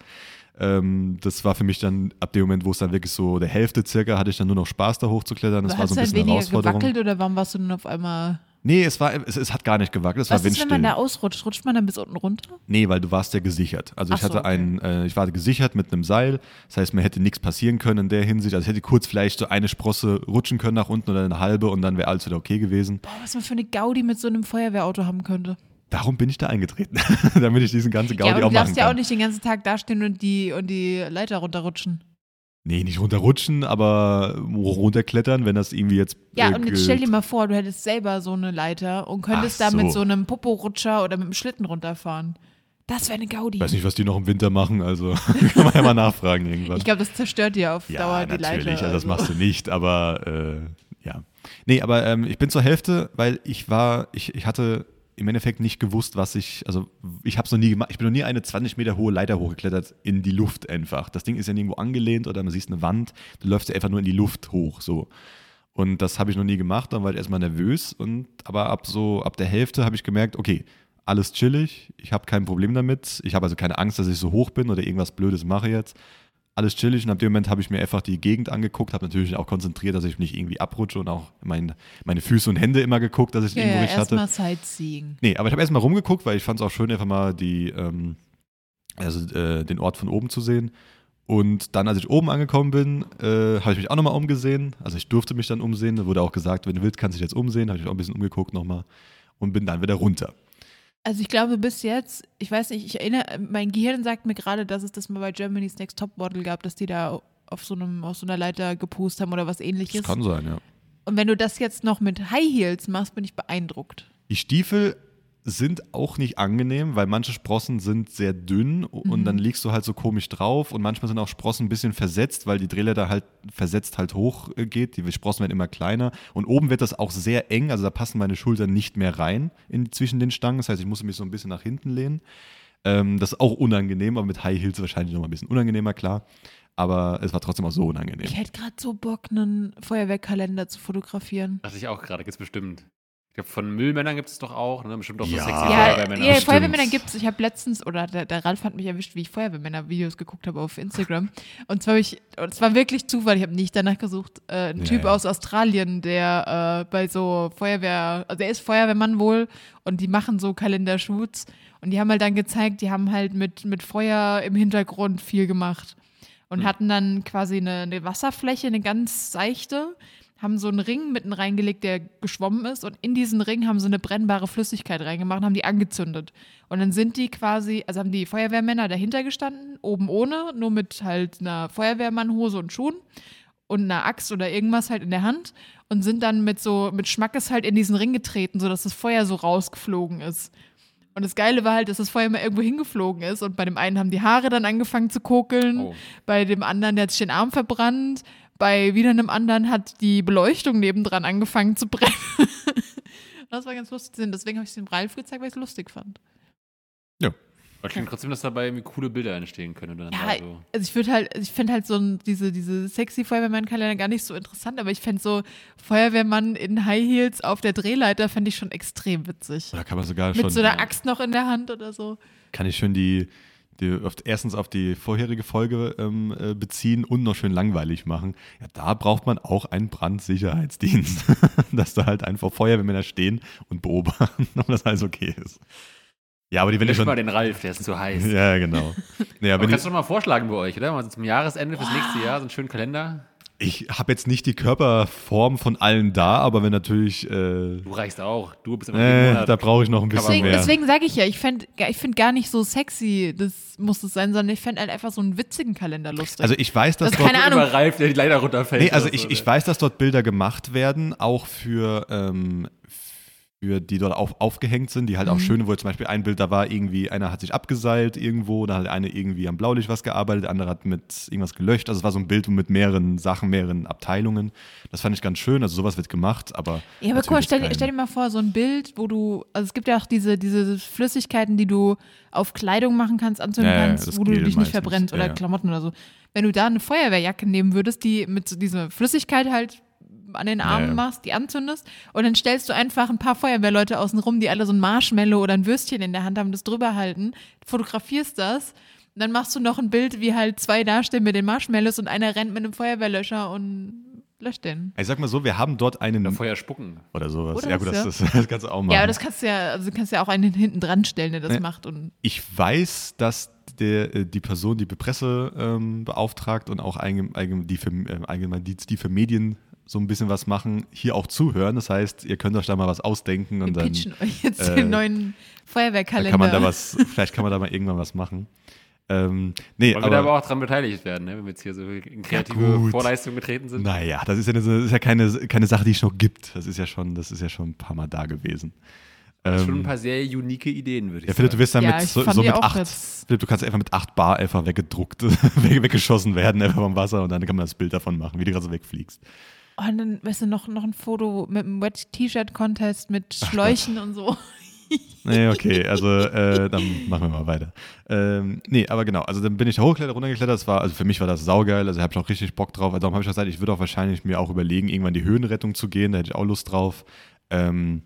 Ähm, das war für mich dann ab dem Moment, wo es dann wirklich so der Hälfte circa, hatte ich dann nur noch Spaß, da hochzuklettern. Das war so ein halt bisschen weniger Herausforderung. gewackelt oder warum warst du denn auf einmal. Nee, es, war, es, es hat gar nicht gewackelt, es Was war ist, wenn windstill. man da ausrutscht? Rutscht man dann bis unten runter? Nee, weil du warst ja gesichert. Also ich Ach so, hatte okay. einen, äh, ich war gesichert mit einem Seil. Das heißt, mir hätte nichts passieren können in der Hinsicht. Also ich hätte kurz vielleicht so eine Sprosse rutschen können nach unten oder eine halbe und dann wäre alles wieder okay gewesen. Boah, was man für eine Gaudi mit so einem Feuerwehrauto haben könnte. Darum bin ich da eingetreten, damit ich diesen ganzen Gaudi ja, aber auch du machen darfst ja kann. auch nicht den ganzen Tag dastehen und die, und die Leiter runterrutschen. Nee, nicht runterrutschen, aber runterklettern, wenn das irgendwie jetzt. Ja, äh, und jetzt stell dir mal vor, du hättest selber so eine Leiter und könntest Ach da mit so. einem Poporutscher oder mit einem Schlitten runterfahren. Das wäre eine Gaudi. Ich weiß nicht, was die noch im Winter machen, also kann man ja mal nachfragen irgendwann. Ich glaube, das zerstört dir auf ja, Dauer die natürlich, Leiter. also das machst du nicht, aber äh, ja. Nee, aber ähm, ich bin zur Hälfte, weil ich war, ich, ich hatte im Endeffekt nicht gewusst, was ich, also ich habe es noch nie gemacht, ich bin noch nie eine 20 Meter hohe Leiter hochgeklettert in die Luft einfach. Das Ding ist ja nirgendwo angelehnt oder man siehst eine Wand, du läufst ja einfach nur in die Luft hoch, so. Und das habe ich noch nie gemacht, dann war ich erstmal nervös und aber ab so, ab der Hälfte habe ich gemerkt, okay, alles chillig, ich habe kein Problem damit, ich habe also keine Angst, dass ich so hoch bin oder irgendwas Blödes mache jetzt. Alles chillig und ab dem Moment habe ich mir einfach die Gegend angeguckt, habe natürlich auch konzentriert, dass ich nicht irgendwie abrutsche und auch mein, meine Füße und Hände immer geguckt, dass ich ja, irgendwo ja, richtig hatte. erstmal Sightseeing. Nee, aber ich habe erstmal rumgeguckt, weil ich fand es auch schön, einfach mal die, ähm, also äh, den Ort von oben zu sehen. Und dann, als ich oben angekommen bin, äh, habe ich mich auch nochmal umgesehen. Also ich durfte mich dann umsehen. Da wurde auch gesagt, wenn du willst, kannst du dich jetzt umsehen. Habe ich mich auch ein bisschen umgeguckt nochmal und bin dann wieder runter. Also ich glaube bis jetzt, ich weiß nicht, ich erinnere, mein Gehirn sagt mir gerade, dass es das mal bei Germany's Next Topmodel gab, dass die da auf so, einem, auf so einer Leiter gepust haben oder was ähnliches. Das kann sein, ja. Und wenn du das jetzt noch mit High Heels machst, bin ich beeindruckt. Die Stiefel sind auch nicht angenehm, weil manche Sprossen sind sehr dünn und Mhm. dann liegst du halt so komisch drauf und manchmal sind auch Sprossen ein bisschen versetzt, weil die Drehleiter halt versetzt halt hoch äh, geht. Die Sprossen werden immer kleiner und oben wird das auch sehr eng, also da passen meine Schultern nicht mehr rein in, zwischen den Stangen. Das heißt, ich muss mich so ein bisschen nach hinten lehnen. Ähm, das ist auch unangenehm, aber mit High Heels wahrscheinlich noch mal ein bisschen unangenehmer, klar. Aber es war trotzdem auch so unangenehm. Ich hätte gerade so Bock, einen Feuerwehrkalender zu fotografieren. Dachte ich auch gerade, gibt's bestimmt. Ich glaube, von Müllmännern gibt es doch auch, ne? Bestimmt auch so Ja. sexy Ja, Feuerwehrmänner. ja. Feuerwehrmänner gibt es. Ich habe letztens, oder der, der Ralf hat mich erwischt, wie ich Feuerwehrmänner-Videos geguckt habe auf Instagram. Und zwar habe ich, und es war wirklich Zufall, ich habe nicht danach gesucht, äh, ein Ja, Typ ja. aus Australien, der äh, bei so Feuerwehr, also er ist Feuerwehrmann wohl und die machen so Kalendershoots. Und die haben halt dann gezeigt, die haben halt mit, mit Feuer im Hintergrund viel gemacht. Und Hm. hatten dann quasi eine, eine Wasserfläche, eine ganz seichte, haben so einen Ring mitten reingelegt, der geschwommen ist und in diesen Ring haben sie eine brennbare Flüssigkeit reingemacht und haben die angezündet. Und dann sind die quasi, also haben die Feuerwehrmänner dahinter gestanden, oben ohne, nur mit halt einer Feuerwehrmannhose und Schuhen und einer Axt oder irgendwas halt in der Hand und sind dann mit so, mit Schmackes halt in diesen Ring getreten, sodass das Feuer so rausgeflogen ist. Und das Geile war halt, dass das Feuer mal irgendwo hingeflogen ist und bei dem einen haben die Haare dann angefangen zu kokeln, Oh. bei dem anderen, der hat sich den Arm verbrannt, bei wieder einem anderen hat die Beleuchtung nebendran angefangen zu brennen. das war ganz lustig. Deswegen habe ich es dem Ralf gezeigt, weil ich es lustig fand. Aber klingt trotzdem, dass dabei irgendwie coole Bilder entstehen können. Oder Ja, so. also ich würde halt, ich finde halt so ein, diese, diese sexy Feuerwehrmann-Kalender gar nicht so interessant, aber ich fände so Feuerwehrmann in High Heels auf der Drehleiter fände ich schon extrem witzig. Da kann man sogar Mit schon, so einer Axt noch in der Hand oder so. kann ich schön die, die auf, erstens auf die vorherige Folge ähm, äh, beziehen und noch schön langweilig machen. Ja, da braucht man auch einen Brandsicherheitsdienst, dass da halt einfach Feuerwehrmänner stehen und beobachten, ob das alles okay ist. Ja, aber die wenn ich schon. mal den Ralf, der ist zu heiß. Ja, genau. Ja, Aber wenn kannst ich du doch mal vorschlagen bei euch, oder? Mal zum Jahresende fürs nächste Jahr so einen schönen Kalender. Ich habe jetzt nicht die Körperform von allen da, aber wenn natürlich, äh, Du reichst auch. Du bist immer äh, da brauche ich noch ein bisschen Deswegen, mehr. deswegen sage ich ja, ich finde ich find gar nicht so sexy, das muss es sein, sondern ich fände halt einfach so einen witzigen Kalender lustig. Also ich weiß, dass Das ist dort keine Ahnung. Immer Ralf, der die Leiter runterfällt. Nee, also ich, so, ich ne? weiß, dass dort Bilder gemacht werden, auch für, ähm, für die dort auf, aufgehängt sind, die halt auch Mhm. schöne, wo zum Beispiel ein Bild, da war irgendwie, einer hat sich abgeseilt irgendwo, dann hat eine irgendwie am Blaulicht was gearbeitet, der andere hat mit irgendwas gelöscht. Also es war so ein Bild mit mehreren Sachen, mehreren Abteilungen. Das fand ich ganz schön, also sowas wird gemacht, aber. Ja, aber guck mal, stell, stell dir mal vor, so ein Bild, wo du, also es gibt ja auch diese, diese Flüssigkeiten, die du auf Kleidung machen kannst, anzünden Ja, ja, kannst, das wo du dich nicht meistens, verbrennst oder ja, ja. Klamotten oder so. Wenn du da eine Feuerwehrjacke nehmen würdest, die mit so dieser Flüssigkeit halt an den Armen ja. machst, die anzündest und dann stellst du einfach ein paar Feuerwehrleute außen rum, die alle so ein Marshmallow oder ein Würstchen in der Hand haben, das drüber halten, fotografierst das und dann machst du noch ein Bild, wie halt zwei dastehen mit den Marshmallows und einer rennt mit einem Feuerwehrlöscher und löscht den. Ich sag mal so, wir haben dort einen. Feuer spucken. Oder sowas. Oder ja, gut, das, das, das, das kannst du auch machen. Ja, aber das kannst du ja, also du kannst ja auch einen hinten dran stellen, der das Ja. macht und Ich weiß, dass der, äh, die Person, die Presse ähm, beauftragt und auch allgemein, allgemein, die, für, äh, allgemein die, die für Medien so ein bisschen was machen, hier auch zuhören. Das heißt, ihr könnt euch da mal was ausdenken wir und dann, pitchen euch jetzt äh, den neuen Feuerwehrkalender. kann man da was, vielleicht kann man da mal irgendwann was machen. Ähm, nee, Wollen wir da aber, aber auch dran beteiligt werden, ne? wenn wir jetzt hier so in kreative gut. Vorleistungen getreten sind? naja, das ist ja, eine, das ist ja keine, keine Sache, die es noch gibt. Das ist ja schon, das ist ja schon ein paar Mal da gewesen. Das sind schon ein Ähm, paar sehr unique Ideen, würde ich Ja, Philipp, du sagen. wirst dann Ja, mit ich so, so mit acht, Philipp, du kannst einfach mit acht Bar einfach weggedruckt, weg- weggeschossen werden, einfach vom Wasser und dann kann man das Bild davon machen, wie du gerade so wegfliegst. Oh, und dann, weißt du, noch, noch ein Foto mit einem Wet-T-Shirt-Contest mit Schläuchen und so. Nee, okay, also äh, dann machen wir mal weiter. Ähm, nee, aber genau, also dann bin ich da hochgeklettert, runtergeklettert, das war, also für mich war das saugeil, also habe ich auch richtig Bock drauf, also darum habe ich gesagt, ich würde auch wahrscheinlich mir auch überlegen, irgendwann die Höhenrettung zu gehen, da hätte ich auch Lust drauf. Ähm,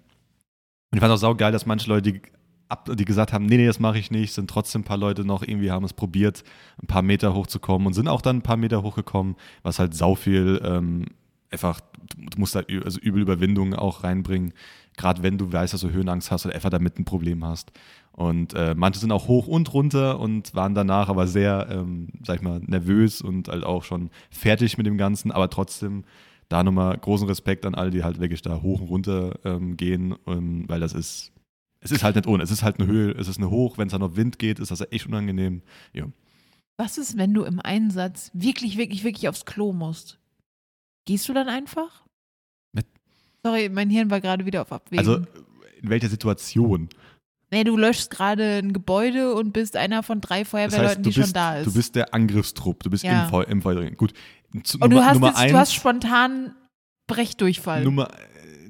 und ich fand auch saugeil, dass manche Leute, die, ab, die gesagt haben, nee, nee, das mache ich nicht, sind trotzdem ein paar Leute noch irgendwie, haben es probiert, ein paar Meter hochzukommen und sind auch dann ein paar Meter hochgekommen, was halt sau viel ähm, einfach, du musst da ü- also übel Überwindung auch reinbringen, gerade wenn du weißt, dass du Höhenangst hast oder einfach damit ein Problem hast. Und äh, manche sind auch hoch und runter und waren danach aber sehr, ähm, sag ich mal, nervös und halt auch schon fertig mit dem Ganzen, aber trotzdem da nochmal großen Respekt an alle, die halt wirklich da hoch und runter ähm, gehen, ähm, weil das ist, es ist halt nicht ohne, es ist halt eine Höhe, es ist eine Hoch, wenn es dann noch Wind geht, ist das echt unangenehm. Ja. Was ist, wenn du im Einsatz wirklich, wirklich, wirklich aufs Klo musst? Gehst du dann einfach? Mit- Sorry, mein Hirn war gerade wieder auf Abwägen. Also in welcher Situation? nee, du löschst gerade ein Gebäude und bist einer von drei Das Feuerwehrleuten, heißt, du die schon bist, da ist. du bist der Angriffstrupp, du bist Ja. im, Feu im Feuer drin. Gut. Zu- und du Nummer, hast, Nummer jetzt, eins, du hast spontan Brechdurchfall. Nummer,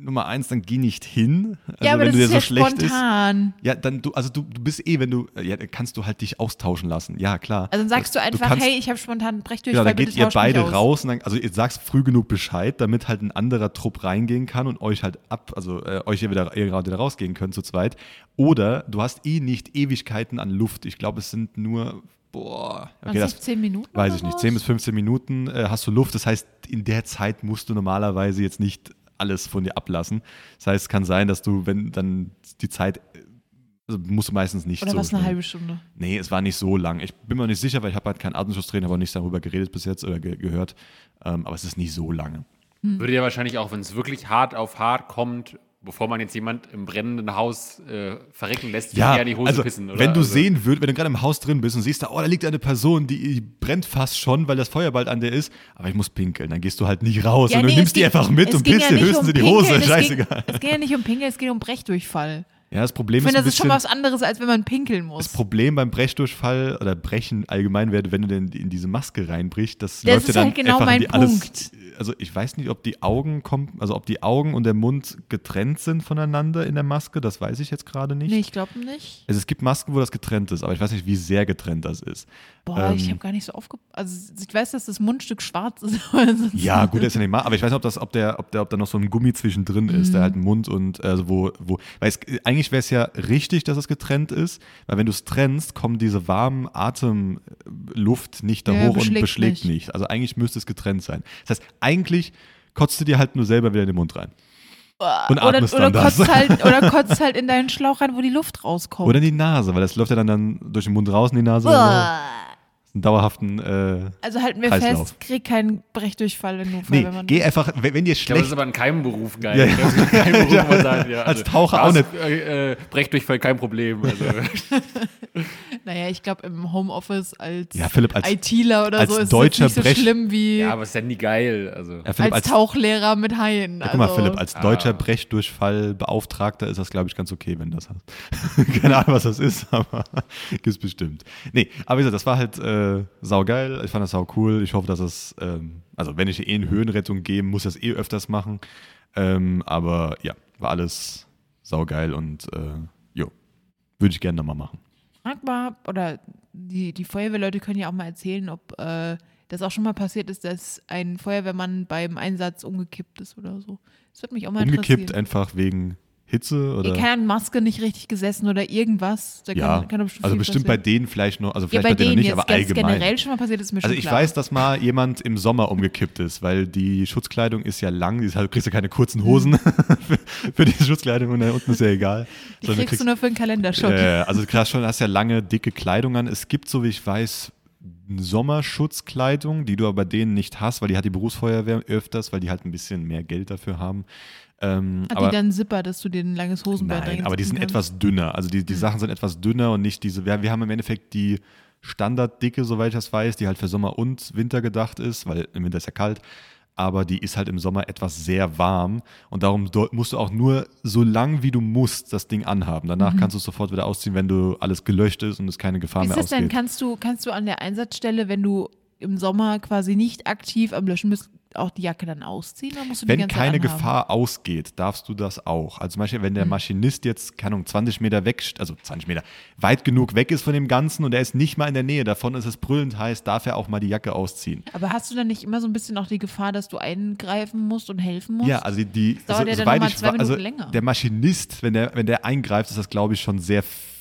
Nummer eins, dann geh nicht hin. Also ja, aber wenn das du dir ist so ja schlecht ist. spontan. Ja, dann du, also du, du bist eh, wenn du, ja, dann kannst du halt dich austauschen lassen. Ja, klar. Also dann sagst du einfach, kannst- hey, ich habe spontan Genau, Brechdurchfall, dann bitte geht ihr beide aus. raus und dann, also ihr sagst früh genug Bescheid, damit halt ein anderer Trupp reingehen kann und euch halt ab, also äh, euch hier wieder, ihr gerade wieder rausgehen könnt zu zweit. Oder du hast eh nicht Ewigkeiten an Luft. Ich glaube, es sind nur, boah, okay, es das nicht 10 Minuten? weiß ich nicht, was? 10 bis 15 Minuten äh, hast du Luft. Das heißt, in der Zeit musst du normalerweise jetzt nicht alles von dir ablassen. Das heißt, es kann sein, dass du, wenn dann die Zeit, also musst du meistens nicht Oder so was eine schnell. halbe Stunde? Nee, es war nicht so lang. Ich bin mir nicht sicher, weil ich habe halt keinen Atemschutztrainer, habe auch nicht darüber geredet bis jetzt oder ge gehört. Ähm, aber es ist nicht so lange. Würde ja wahrscheinlich auch, wenn es wirklich hart auf hart kommt, bevor man jetzt jemand im brennenden Haus äh, verrecken lässt, Ja, in die Hose also pissen. Oder? wenn du also, sehen würdest, wenn du gerade im Haus drin bist und siehst, da, oh, da liegt eine Person, die brennt fast schon, weil das Feuer bald an der ist, aber ich muss pinkeln, dann gehst du halt nicht raus und du nee, nimmst es die ging- einfach mit und ging pisst ja dir höchstens um in die Hose, es scheißegal. Ging, es ging ja nicht um Pinkeln, es geht um Brechdurchfall. Ja, das Problem Ich finde, ist das ist schon was anderes, als wenn man pinkeln muss. das Problem beim Brechdurchfall oder Brechen allgemein wäre, wenn du denn in diese Maske reinbrichst, das, Das läuft ist ja dann halt genau einfach mein in die alles, Punkt. Also ich weiß nicht, ob die Augen kommen, also ob die Augen und der Mund getrennt sind voneinander in der Maske, das weiß ich jetzt gerade nicht. nee, ich glaube nicht. Also es gibt Masken, wo das getrennt ist, aber ich weiß nicht, wie sehr getrennt das ist. Boah, ich Ähm, habe gar nicht so aufgepasst. Also ich weiß, dass das Mundstück schwarz ist. Ja, gut, das ist ja nicht mal, aber ich weiß nicht, ob, das, ob, der, ob, der, ob da noch so ein Gummi zwischendrin ist, Mhm. der halt ein Mund und also wo, wo, weil es, eigentlich wäre es ja richtig, dass es getrennt ist, weil wenn du es trennst, kommen diese warmen Atemluft nicht da Ja, hoch und beschlägt beschlägt nicht. nicht. Also eigentlich müsste es getrennt sein. Das heißt, eigentlich kotzt du dir halt nur selber wieder in den Mund rein. Und oder, atmest oder, dann das. kotzt halt, oder kotzt halt in deinen Schlauch rein, wo die Luft rauskommt. Oder in die Nase, weil das läuft ja dann, dann durch den Mund raus in die Nase. Einen dauerhaften äh, Also halten wir Kreislauf. fest, krieg keinen Brechdurchfall, wenn du Nee, Feuerwehrmann geh bist. einfach, wenn, wenn dir Ich glaube, das schlecht ist aber ein Keimberuf, geil. Ja, Ja, ja. Das ist ein Keimberuf, wo man sagt, ja, Als Taucher da auch ist, nicht. Äh, äh, Brechdurchfall kein Problem. Also, Naja, ich glaube im Homeoffice als, Ja, Philipp, als- ITler oder als so ist deutscher es nicht so Brech- schlimm wie ja, aber ist ja nie geil. Also. Ja, Philipp, als, Tauchlehrer mit Haien. Ja, guck mal, also, Philipp, als deutscher Ah. Brechdurchfallbeauftragter ist das, glaube ich, ganz okay, wenn du das hast. Keine Ahnung, was das ist, aber gibt's bestimmt. Nee, aber wie gesagt, das war halt äh, saugeil. Ich fand das sau cool. Ich hoffe, dass es, ähm, also wenn ich eh in Höhenrettung gehe, muss ich das eh öfters machen. Ähm, aber ja, war alles saugeil und äh, jo, würde ich gerne nochmal machen. Frag mal, oder die, die Feuerwehrleute können ja auch mal erzählen, ob äh, das auch schon mal passiert ist, dass ein Feuerwehrmann beim Einsatz umgekippt ist oder so. Das würde mich auch mal Umgekippt interessieren. einfach wegen Hitze oder? Ihr kann Maske nicht richtig gesessen oder irgendwas. Da ja, kann, kann doch bestimmt also bestimmt bei passieren. denen vielleicht noch, also ja, vielleicht bei bei denen nicht, aber allgemein. generell schon mal passiert ist mir schon Also ich klar. weiß, dass mal jemand im Sommer umgekippt ist, weil die Schutzkleidung ist ja lang, die ist halt, du kriegst ja keine kurzen Hosen für, für die Schutzkleidung und da unten ist ja egal. die Sondern kriegst du nur für einen Kalendershot. äh, also du kriegst schon, hast ja lange, dicke Kleidung an. Es gibt, so wie ich weiß, Sommerschutzkleidung, die du aber bei denen nicht hast, weil die hat die Berufsfeuerwehr öfters, weil die halt ein bisschen mehr Geld dafür haben. Ähm, Hat aber, die dann Zipper, dass du dir ein langes Hosenbein Nein, aber die sind etwas dünner. Also die, die Sachen sind etwas dünner und nicht diese. Wir, wir haben im Endeffekt die Standarddicke, soweit ich das weiß, die halt für Sommer und Winter gedacht ist, weil im Winter ist ja kalt. Aber die ist halt im Sommer etwas sehr warm und darum musst du auch nur so lang wie du musst das Ding anhaben. Danach kannst du es sofort wieder ausziehen, wenn du alles gelöscht ist und es keine Gefahr Wie ist mehr das denn? Kannst du, kannst du an der Einsatzstelle, wenn du im Sommer quasi nicht aktiv am Löschen bist, auch die Jacke dann ausziehen? Oder musst du die Wenn keine anhaben? Gefahr ausgeht, darfst du das auch. Also zum Beispiel, wenn Mhm. der Maschinist jetzt, keine Ahnung, 20 Meter weg, also 20 Meter, weit genug weg ist von dem Ganzen und er ist nicht mal in der Nähe davon, ist es brüllend heiß, darf er auch mal die Jacke ausziehen. Aber hast du dann nicht immer so ein bisschen auch die Gefahr, dass du eingreifen musst und helfen musst? Ja, also die, die dauert ja dann soweit noch mal ich zwei also länger. der Maschinist, wenn der, wenn der eingreift, ist das, glaube ich, schon sehr f-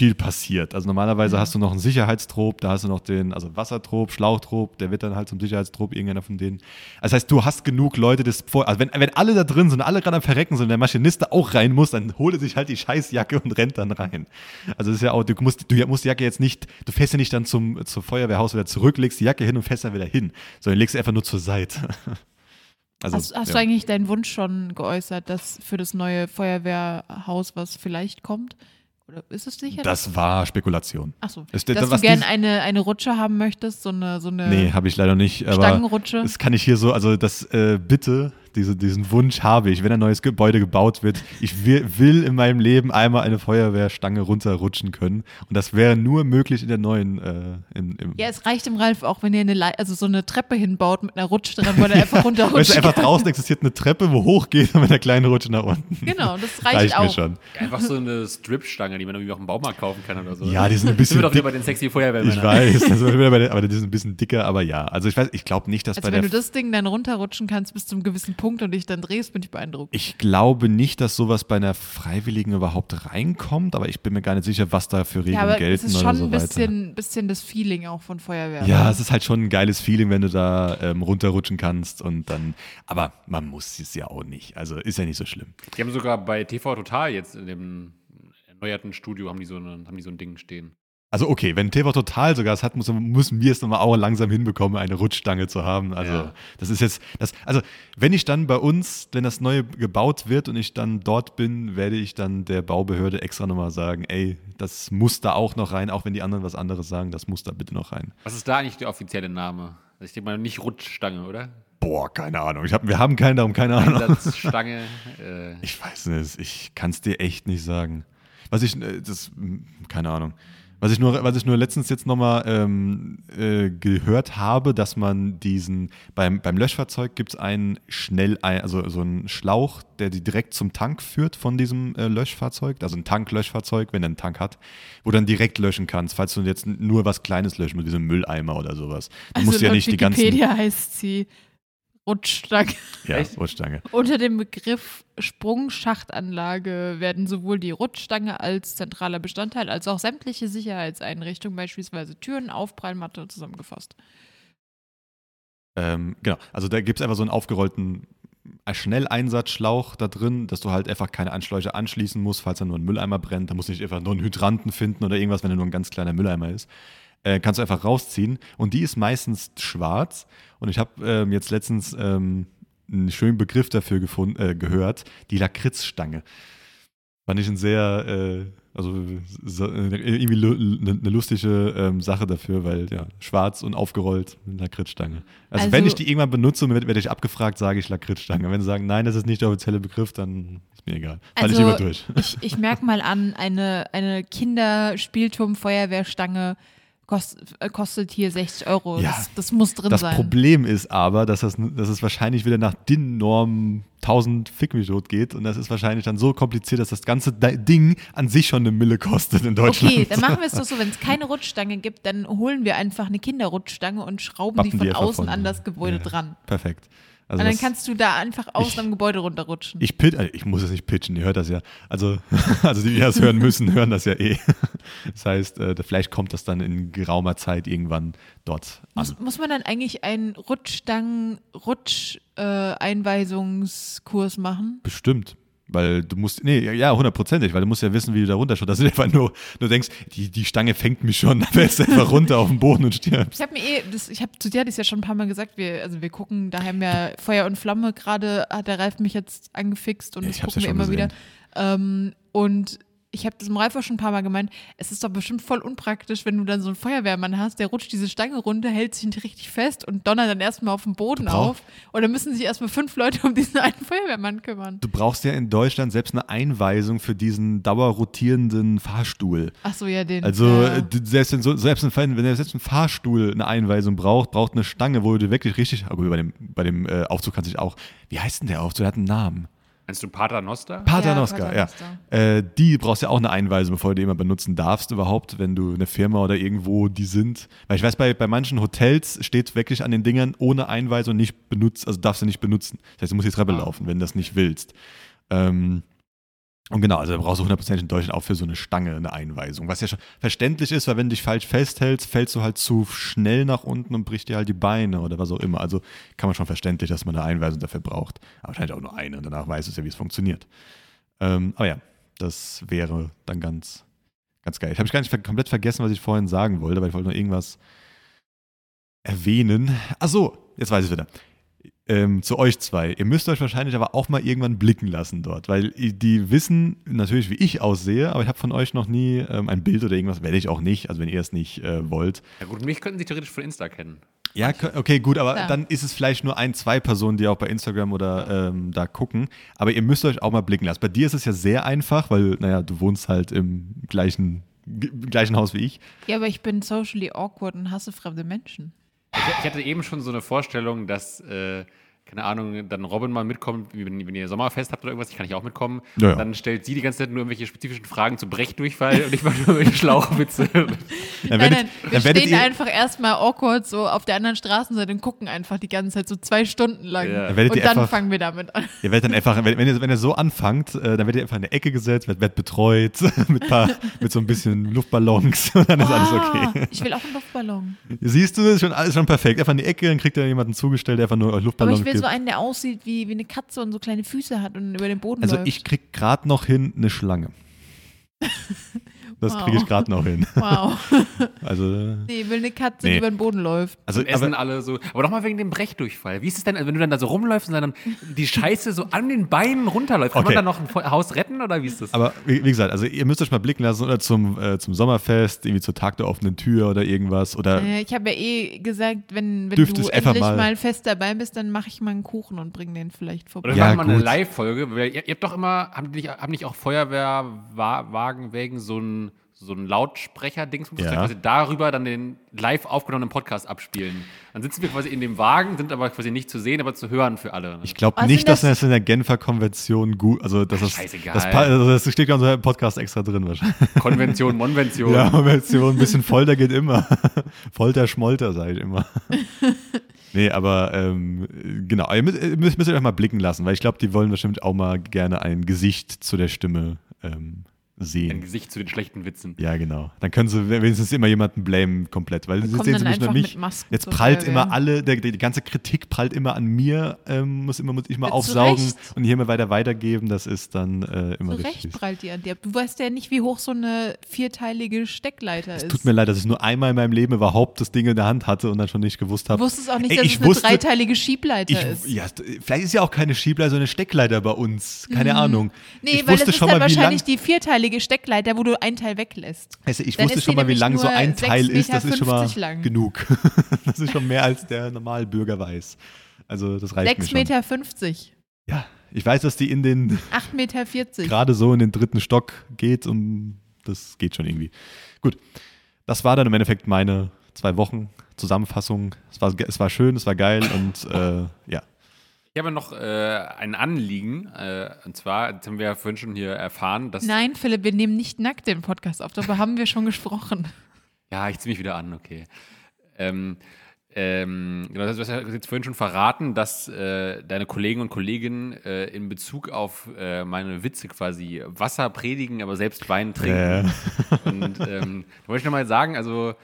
viel passiert. Also normalerweise Mhm. hast du noch einen Sicherheitstrop, da hast du noch den, also Wassertrop, Schlauchtrop, der wird dann halt zum Sicherheitstrop, irgendeiner von denen. Das heißt, du hast genug Leute, das vor, also wenn, wenn alle da drin sind, alle gerade am Verrecken sind und der Maschinist da auch rein muss, dann holt er sich halt die Scheißjacke und rennt dann rein. Also das ist ja auch, du musst, du musst die Jacke jetzt nicht, du fährst ja nicht dann zum, zum Feuerwehrhaus wieder zurück, legst die Jacke hin und fährst dann wieder hin, sondern legst sie einfach nur zur Seite. Also, hast hast ja. du eigentlich deinen Wunsch schon geäußert, dass für das neue Feuerwehrhaus was vielleicht kommt? Oder ist es sicher? Das war Spekulation. Achso, dass was du gerne eine, eine Rutsche haben möchtest, so eine, so eine Nee, habe ich leider nicht. Aber Stangenrutsche. das kann ich hier so, also das äh, bitte, diese, diesen Wunsch habe ich, wenn ein neues Gebäude gebaut wird. Ich will, will in meinem Leben einmal eine Feuerwehrstange runterrutschen können. Und das wäre nur möglich in der neuen, äh, im, im Ja, es reicht dem Ralf auch, wenn ihr eine, Lei- also so eine Treppe hinbaut mit einer Rutsche dran, wo er einfach runterrutscht. Weißt du, einfach draußen existiert eine Treppe, wo hochgeht und mit einer kleinen Rutsche nach unten. Genau, das reicht, Reicht auch. mir schon. Einfach so eine Strip-Stange, die man irgendwie auch im Baumarkt kaufen kann oder so. Ja, die sind ein Sind bisschen wir doch wieder bei den sexy Feuerwehrmännern. Ich weiß, das sind wieder bei den, aber die sind ein bisschen dicker, aber ja. Also ich weiß, ich glaube nicht, dass Also bei wenn der du das Ding dann runterrutschen kannst bis zum gewissen Punkt und dich dann drehst, bin ich beeindruckt. Ich glaube nicht, dass sowas bei einer Freiwilligen überhaupt reinkommt, aber ich bin mir gar nicht sicher, was da für Regeln ja, aber gelten es ist oder schon so ein weiter. bisschen, bisschen das Feeling auch von Feuerwehr. Ja, es ist halt schon ein geiles Feeling, wenn du da ähm, runterrutschen kannst und dann, aber man muss es ja auch nicht. Also ist ja nicht so schlimm. Die haben sogar bei TV Total jetzt in dem erneuerten Studio haben die so, eine, haben die so ein Ding stehen. Also okay, wenn TV Total sogar es hat, muss, müssen wir es nochmal auch langsam hinbekommen, eine Rutschstange zu haben. Also Ja. das ist jetzt, das, also wenn ich dann bei uns, wenn das neue gebaut wird und ich dann dort bin, werde ich dann der Baubehörde extra nochmal sagen, ey, das muss da auch noch rein, auch wenn die anderen was anderes sagen, das muss da bitte noch rein. Was ist da eigentlich der offizielle Name? Also ich denke mal nicht Rutschstange, oder? Boah, keine Ahnung. Ich hab, wir haben keinen, darum keine Ahnung. Einsatzstange. Äh, Ich weiß nicht, ich kann es dir echt nicht sagen. Was ich, äh, das, hm, keine Ahnung. Was ich nur, was ich nur letztens jetzt nochmal ähm, äh, gehört habe, dass man diesen, beim, beim Löschfahrzeug gibt es einen schnell, also so einen Schlauch, der die direkt zum Tank führt von diesem äh, Löschfahrzeug, also ein Tanklöschfahrzeug, wenn er einen Tank hat, wo du dann direkt löschen kannst, falls du jetzt nur was Kleines löschen willst, wie so ein Mülleimer oder sowas. Du musst ja nicht die ganzen. Wikipedia heißt sie Rutschstange. Ja, Echt? Rutschstange. Unter dem Begriff Sprungschachtanlage werden sowohl die Rutschstange als zentraler Bestandteil als auch sämtliche Sicherheitseinrichtungen, beispielsweise Türen, Aufprallmatte, zusammengefasst. Ähm, genau, also da gibt es einfach so einen aufgerollten Schnelleinsatzschlauch da drin, dass du halt einfach keine Anschläuche anschließen musst, falls da nur ein Mülleimer brennt. Da musst du nicht einfach nur einen Hydranten finden oder irgendwas, wenn er nur ein ganz kleiner Mülleimer ist. Äh, kannst du einfach rausziehen und die ist meistens schwarz. Und ich habe ähm, jetzt letztens ähm, einen schönen Begriff dafür gefunden, äh, gehört, die Lakritzstange. Fand ich ein sehr, äh, also so, äh, irgendwie eine ne lustige ähm, Sache dafür, weil ja, schwarz und aufgerollt mit Lakritzstange. Also, Also- wenn ich die irgendwann benutze und werde werd ich abgefragt, sage ich Lakritzstange. Wenn sie sagen, nein, das ist nicht der offizielle Begriff, dann ist mir egal. Ich Also- lieber durch. Ich, ich merke mal an, eine, eine Kinderspielturm-Feuerwehrstange kost, äh, kostet hier 60 Euro. Ja. Das, das muss drin Das sein. Problem ist aber, dass, das, dass es wahrscheinlich wieder nach DIN-Norm 1000 Fick mich tot geht und das ist wahrscheinlich dann so kompliziert, dass das ganze Di- Ding an sich schon eine Mille kostet in Deutschland. Okay, dann machen wir es doch so, wenn es keine Rutschstange gibt, dann holen wir einfach eine Kinderrutschstange und schrauben die von die einfach außen von- an das Gebäude Ja. dran. Perfekt. Also und dann das- kannst du da einfach außen Ich- am Gebäude runterrutschen. Ich, pit, äh, ich muss es nicht pitchen, ihr hört das ja. Also, also die, die das hören müssen, hören das ja eh. Das heißt, äh, vielleicht kommt das dann in geraumer Zeit irgendwann dort an. muss, muss man dann eigentlich einen Rutschstangen-Rutsch-Einweisungskurs machen? Bestimmt. Weil du musst, nee, ja, hundertprozentig, weil du musst ja wissen, wie du da runterschaust. Dass du einfach nur, nur denkst, die, die Stange fängt mich schon, dann fällst du einfach runter auf den Boden und stirbst. Ich habe mir eh, das, ich habe zu dir das ja schon ein paar Mal gesagt, wir, also wir gucken daheim ja Feuer und Flamme, gerade hat der Ralf mich jetzt angefixt und Ja, das gucken ja wir immer gesehen. wieder. Ähm, und ich habe das dem Ralf auch schon ein paar Mal gemeint, es ist doch bestimmt voll unpraktisch, wenn du dann so einen Feuerwehrmann hast, der rutscht diese Stange runter, hält sich nicht richtig fest und donnert dann erstmal auf den Boden auf. Und dann müssen sich erstmal fünf Leute um diesen einen Feuerwehrmann kümmern. Du brauchst ja in Deutschland selbst eine Einweisung für diesen dauerrotierenden Fahrstuhl. Ach so, ja, den. Also ja. äh, selbst wenn, so, selbst wenn er selbst ein Fahrstuhl eine Einweisung braucht, braucht eine Stange, wo du wirklich richtig, gut, bei dem, bei dem äh, Aufzug kannst du dich auch, wie heißt denn der Aufzug? Der hat einen Namen. Meinst du Pater Noster? Paternoster, ja. Paternoster. Äh, die brauchst ja auch eine Einweisung, bevor du die immer benutzen darfst überhaupt, wenn du eine Firma oder irgendwo die sind. Weil ich weiß, bei, bei manchen Hotels steht wirklich an den Dingern ohne Einweisung nicht benutzt, also darfst du nicht benutzen. Das heißt, du musst die Treppe Ah. laufen, wenn du das nicht willst. Ähm, und genau, also da brauchst du hundertprozentig in Deutschland auch für so eine Stange eine Einweisung. Was ja schon verständlich ist, weil wenn du dich falsch festhältst, fällst du halt zu schnell nach unten und brichst dir halt die Beine oder was auch immer. Also kann man schon verständlich, dass man eine Einweisung dafür braucht. Aber wahrscheinlich auch nur eine und danach weißt du ja, wie es funktioniert. Ähm, aber ja, das wäre dann ganz, ganz geil. Ich habe ich gar nicht ver komplett vergessen, was ich vorhin sagen wollte, weil ich wollte noch irgendwas erwähnen. Ach so, jetzt weiß ich wieder. Ähm, zu euch zwei. Ihr müsst euch wahrscheinlich aber auch mal irgendwann blicken lassen dort, weil die wissen natürlich, wie ich aussehe, aber ich habe von euch noch nie ähm, ein Bild oder irgendwas, werde ich auch nicht, also wenn ihr es nicht äh, wollt. Ja gut, mich könnten sie theoretisch von Insta kennen. Ja, okay, gut, aber Ja. dann ist es vielleicht nur ein, zwei Personen, die auch bei Instagram oder ähm, da gucken. Aber ihr müsst euch auch mal blicken lassen. Bei dir ist es ja sehr einfach, weil, naja, du wohnst halt im gleichen, gleichen Haus wie ich. ja, aber ich bin socially awkward und hasse fremde Menschen. Ich, ich hatte eben schon so eine Vorstellung, dass, äh, keine Ahnung, dann Robin mal mitkommt, wenn, wenn ihr Sommerfest habt oder irgendwas, ich kann ich auch mitkommen. Ja, ja. Dann stellt sie die ganze Zeit nur irgendwelche spezifischen Fragen zu Brechdurchfall und ich mache nur irgendwelche Schlauchwitze. Dann Nein, werdet- nein, wir dann stehen ihr- einfach erstmal awkward so auf der anderen Straßenseite und gucken einfach die ganze Zeit so zwei Stunden lang. Ja. Dann und dann einfach- fangen wir damit an. Ihr werdet dann einfach, wenn, wenn, ihr, wenn ihr so anfangt, äh, dann werdet ihr einfach in eine Ecke gesetzt, werdet, werdet betreut mit, paar, mit so ein bisschen Luftballons und dann ist alles okay. Ah, Ich will auch einen Luftballon. Siehst du, das ist schon alles schon perfekt. Einfach in die Ecke, dann kriegt ihr jemanden zugestellt, der einfach nur Aber So einen, der aussieht wie, wie eine Katze und so kleine Füße hat und über den Boden Also läuft. ich krieg gerade noch hin eine Schlange. Das Wow. kriege ich gerade noch hin. Wow. Also, äh, Nee, will eine Katze, Nee. die über den Boden läuft. also Essen aber, alle so. Aber nochmal wegen dem Brechdurchfall. Wie ist es denn, wenn du dann da so rumläufst und dann die Scheiße so an den Beinen runterläuft? Kann Okay. man dann noch ein Haus retten oder wie ist das? aber wie, wie gesagt, also ihr müsst euch mal blicken lassen oder zum, äh, zum Sommerfest, irgendwie zur Tag der offenen Tür oder irgendwas. Oder Äh, ich habe ja eh gesagt, wenn, wenn du endlich mal- mal, fest dabei bist, dann mache ich mal einen Kuchen und bring den vielleicht vorbei. Oder Ja, wir machen mal eine. Live-Folge. weil Ihr, ihr habt doch immer, haben die nicht, haben nicht auch Feuerwehrwagen wegen so ein, so ein Lautsprecher-Dings, Ja. quasi darüber dann den live aufgenommenen Podcast abspielen. Dann sitzen wir quasi in dem Wagen, sind aber quasi nicht zu sehen, aber zu hören für alle. ne? ich glaube nicht, sind dass das- das in der Genfer Konvention gut, also das Ach, ist, scheißegal. das, also das steht ganz im Podcast extra drin wahrscheinlich. Konvention, Monvention. Ja, Konvention, ein bisschen Folter geht immer. Folter, Schmolter, sage ich immer. Nee, aber ähm, genau, ihr müsst, ihr müsst euch mal blicken lassen, weil ich glaube, die wollen bestimmt auch mal gerne ein Gesicht zu der Stimme ähm, Ein sehen. Gesicht zu den schlechten Witzen. Ja, genau. Dann können sie wenigstens immer jemanden blamen komplett, weil sie kommen sehen dann sie nicht nur einfach mich. mit Masken Jetzt prallt immer alle, der, die ganze Kritik prallt immer an mir, ähm, muss immer muss ich mal Ja, aufsaugen Recht. und hier mal weiter weitergeben. Das ist dann äh, immer Zu richtig. Recht prallt die an dir. Du weißt ja nicht, wie hoch so eine vierteilige Steckleiter ist. Tut mir leid, dass ich nur einmal in meinem Leben überhaupt das Ding in der Hand hatte und dann schon nicht gewusst Du habe. wusstest auch nicht, Ey, dass ich es eine wusste- dreiteilige Schiebleiter Ich, ist. ja, vielleicht ist ja auch keine Schiebleiter, sondern eine Steckleiter bei uns. Keine Ahnung. Mhm. Nee, ich weil das ist schon dann mal, wahrscheinlich die vierteilige Steckleiter, wo du ein Teil weglässt. Also ich Dann wusste schon mal, wie lang so ein 6,50 Teil ist. Das ist schon mal lang. genug. das ist schon mehr, als der Normalbürger weiß. Also das reicht mir 6,50 schon. Meter. 50, Ja, ich weiß, dass die in den 8,40 Meter. 40. gerade so in den dritten Stock geht und das geht schon irgendwie. Gut, das war dann im Endeffekt meine zwei Wochen Zusammenfassung. Es war, es war schön, es war geil und äh, ja. Ich habe noch äh, ein Anliegen. Äh, und zwar, jetzt haben wir ja vorhin schon hier erfahren, dass. Nein, Philipp, wir nehmen nicht nackt den Podcast auf. Darüber haben wir schon gesprochen. Ja, ich ziehe mich wieder an, okay. Ähm, ähm, genau, du hast ja jetzt vorhin schon verraten, dass äh, deine Kollegen und Kolleginnen äh, in Bezug auf äh, meine Witze quasi Wasser predigen, aber selbst Wein trinken. Und ähm, da wollte ich nochmal sagen, also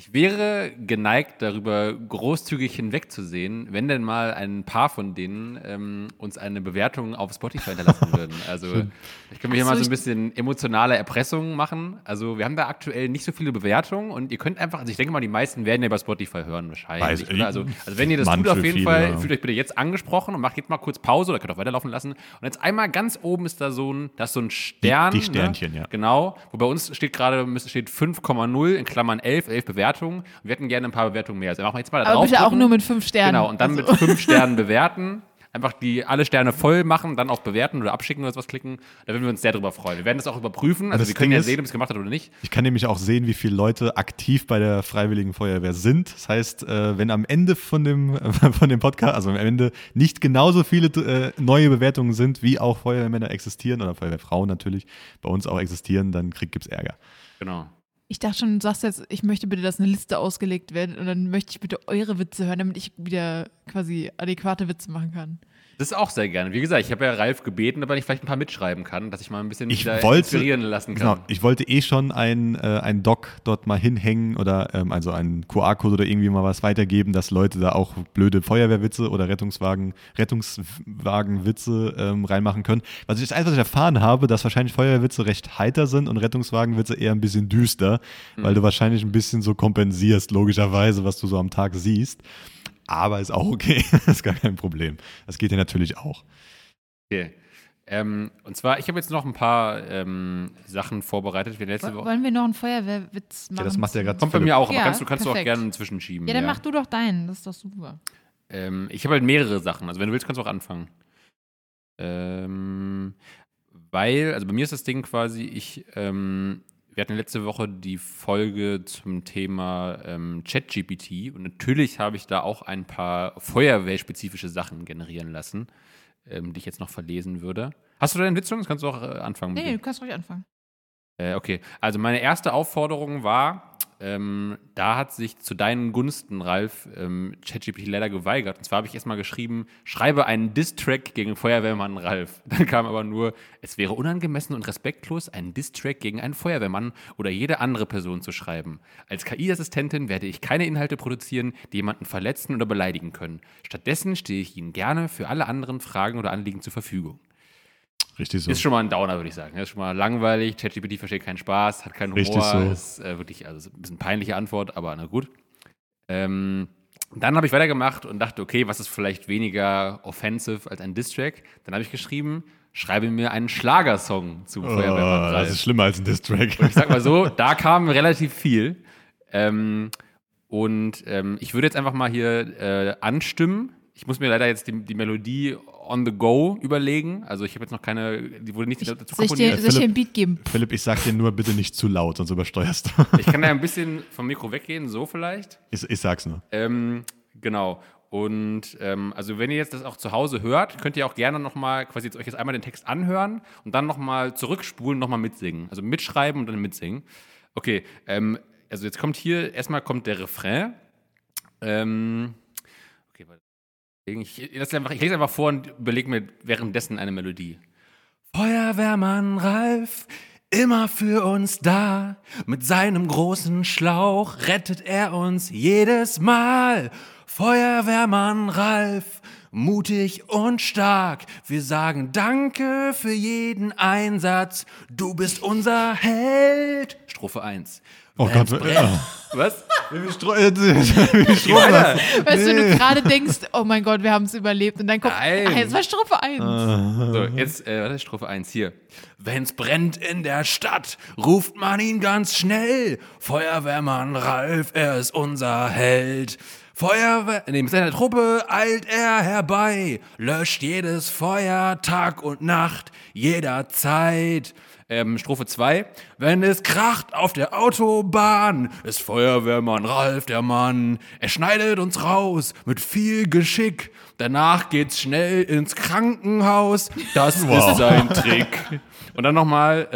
ich wäre geneigt, darüber großzügig hinwegzusehen, wenn denn mal ein paar von denen ähm, uns eine Bewertung auf Spotify hinterlassen würden. Also ich kann mir hier mal so, ein bisschen emotionale Erpressung machen. Also wir haben da aktuell nicht so viele Bewertungen und ihr könnt einfach, also ich denke mal, die meisten werden ja bei Spotify hören wahrscheinlich. Weiß? Also, also wenn ihr das tut, auf jeden viele, Fall, ja. fühlt euch bitte jetzt angesprochen und macht jetzt mal kurz Pause oder könnt auch weiterlaufen lassen. Und jetzt einmal ganz oben ist da so ein, da ist so ein Stern. die Sternchen, ne? ja. Genau. Wo bei uns steht gerade steht 5,0 in Klammern 11, 11 Bewertungen. Und wir hätten gerne ein paar Bewertungen mehr. Also machen wir jetzt mal da Aber bitte auch nur mit fünf Sternen. Genau, und dann Also- mit fünf Sternen bewerten. Einfach die alle Sterne voll machen, dann auf bewerten oder abschicken oder sowas klicken. Da würden wir uns sehr drüber freuen. Wir werden das auch überprüfen. Also das wir können Ding ja ist- sehen, ob es gemacht hat oder nicht. Ich kann nämlich auch sehen, wie viele Leute aktiv bei der Freiwilligen Feuerwehr sind. Das heißt, äh, wenn am Ende von dem, von dem Podcast, also am Ende nicht genauso viele äh, neue Bewertungen sind, wie auch Feuerwehrmänner existieren oder Feuerwehrfrauen natürlich bei uns auch existieren, dann gibt es Ärger. Genau. Ich dachte schon, du sagst jetzt, ich möchte bitte, dass eine Liste ausgelegt wird und dann möchte ich bitte eure Witze hören, damit ich wieder quasi adäquate Witze machen kann. Das auch sehr gerne. Wie gesagt, ich habe ja Ralf gebeten, ob er nicht vielleicht ein paar mitschreiben kann, dass ich mal ein bisschen Ich wollte- inspirieren lassen Genau, kann. ich wollte eh schon ein, äh, ein Doc dort mal hinhängen oder ähm, also einen QR-Code oder irgendwie mal was weitergeben, dass Leute da auch blöde Feuerwehrwitze oder Rettungswagen, Rettungswagenwitze ähm, reinmachen können. Was ich das Einzige, was ich erfahren habe, dass wahrscheinlich Feuerwehrwitze recht heiter sind und Rettungswagenwitze eher ein bisschen düster, weil du wahrscheinlich ein bisschen so kompensierst, logischerweise, was du so am Tag siehst. Aber ist auch okay, ist gar kein Problem. Das geht ja natürlich auch. Okay. Ähm, und zwar, ich habe jetzt noch ein paar ähm, Sachen vorbereitet. Wir letzte Woche. Wollen wir noch einen Feuerwehrwitz machen? Ja, das macht ja gerade Kommt bei mir auch, aber Ja, kannst du kannst du auch gerne inzwischen schieben. Ja, dann mach du doch deinen, das ist doch super. Ähm, ich habe halt mehrere Sachen. Also wenn du willst, kannst du auch anfangen. Ähm, weil, also bei mir ist das Ding quasi, ich, ähm, wir hatten letzte Woche die Folge zum Thema ähm, ChatGPT und natürlich habe ich da auch ein paar feuerwehrspezifische Sachen generieren lassen, ähm, die ich jetzt noch verlesen würde. Hast du da einen Witz? Das kannst du auch äh, anfangen. Nee, du kannst ruhig anfangen. Äh, okay, also meine erste Aufforderung war, ähm, da hat sich zu deinen Gunsten, Ralf, ähm, ChatGPT leider geweigert. Und zwar habe ich erstmal geschrieben, schreibe einen Diss-Track gegen Feuerwehrmann Ralf. Dann kam aber nur, es wäre unangemessen und respektlos, einen Diss-Track gegen einen Feuerwehrmann oder jede andere Person zu schreiben. Als KI-Assistentin werde ich keine Inhalte produzieren, die jemanden verletzen oder beleidigen können. Stattdessen stehe ich Ihnen gerne für alle anderen Fragen oder Anliegen zur Verfügung. Richtig so. Ist schon mal ein Downer, würde ich sagen. Ist schon mal langweilig, ChatGPT versteht keinen Spaß, hat keinen Humor. Richtig so. Ist äh, wirklich, also ein bisschen peinliche Antwort, aber na gut. Ähm, dann habe ich weitergemacht und dachte, okay, was ist vielleicht weniger offensive als ein Distrack? Dann habe ich geschrieben, schreibe mir einen Schlagersong zu oh, Feuerwehrmann das ist schlimmer als ein Distrack. Und ich sag mal so, da kam relativ viel. Ähm, und ähm, ich würde jetzt einfach mal hier äh, anstimmen. Ich muss mir leider jetzt die, die Melodie on the go überlegen. Also ich habe jetzt noch keine, die wurde nicht dazu Soll ich dir, komponiert. soll ich dir Philipp- ein Beat geben? Philipp, ich sag dir nur bitte nicht zu laut, sonst übersteuerst du. Ich kann da ein bisschen vom Mikro weggehen, so vielleicht. Ich, ich sag's nur. Ähm, genau. Und ähm, also wenn ihr jetzt das auch zu Hause hört, könnt ihr auch gerne nochmal quasi jetzt euch jetzt einmal den Text anhören und dann nochmal zurückspulen, nochmal mitsingen. Also mitschreiben und dann mitsingen. Okay, ähm, also jetzt kommt hier, erstmal kommt der Refrain. Ähm. Ich, lass einfach, ich lese einfach vor und überlege mir währenddessen eine Melodie. Feuerwehrmann Ralf, immer für uns da. Mit seinem großen Schlauch rettet er uns jedes Mal. Feuerwehrmann Ralf, mutig und stark. Wir sagen Danke für jeden Einsatz. Du bist unser Held. Strophe 1. Oh Gott, ja. Was? Wie viel Stro äh, wie viel Strom Weiter. Weißt du, du gerade denkst, oh mein Gott, wir haben es überlebt. Und dann kommt, Nein. ah, jetzt war Strophe 1. So, jetzt, äh, warte, Strophe 1 hier. Wenn's brennt in der Stadt, ruft man ihn ganz schnell. Feuerwehrmann Ralf, er ist unser Held. Feuerwehr, nee, mit seiner Truppe eilt er herbei, löscht jedes Feuer Tag und Nacht, jederzeit. Ähm, Strophe 2. Wenn es kracht auf der Autobahn, ist Feuerwehrmann Ralf der Mann. Er schneidet uns raus mit viel Geschick. Danach geht's schnell ins Krankenhaus. Das ist sein Trick. Und dann nochmal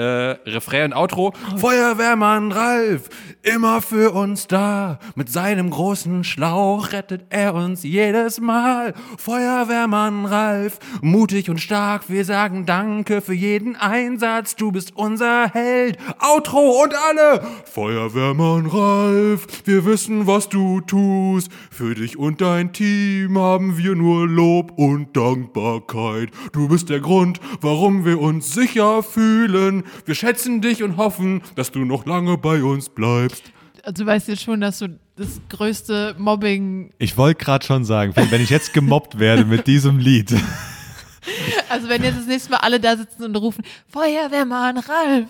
äh, Refrain und Outro. Feuerwehrmann Ralf, immer für uns da. Mit seinem großen Schlauch rettet er uns jedes Mal. Feuerwehrmann Ralf, mutig und stark. Wir sagen Danke für jeden Einsatz. Du bist unser Held. Outro und alle. Feuerwehrmann Ralf, wir wissen, was du tust. Für dich und dein Team haben wir nur Lob und Dankbarkeit. Du bist der Grund, warum wir uns sicher fühlen. Wir schätzen dich und hoffen, dass du noch lange bei uns bleibst. Also du weißt jetzt schon, dass du das größte Mobbing, Ich wollte gerade schon sagen, wenn ich jetzt gemobbt werde mit diesem Lied, also wenn jetzt das nächste Mal alle da sitzen und rufen, Feuerwehrmann Ralf.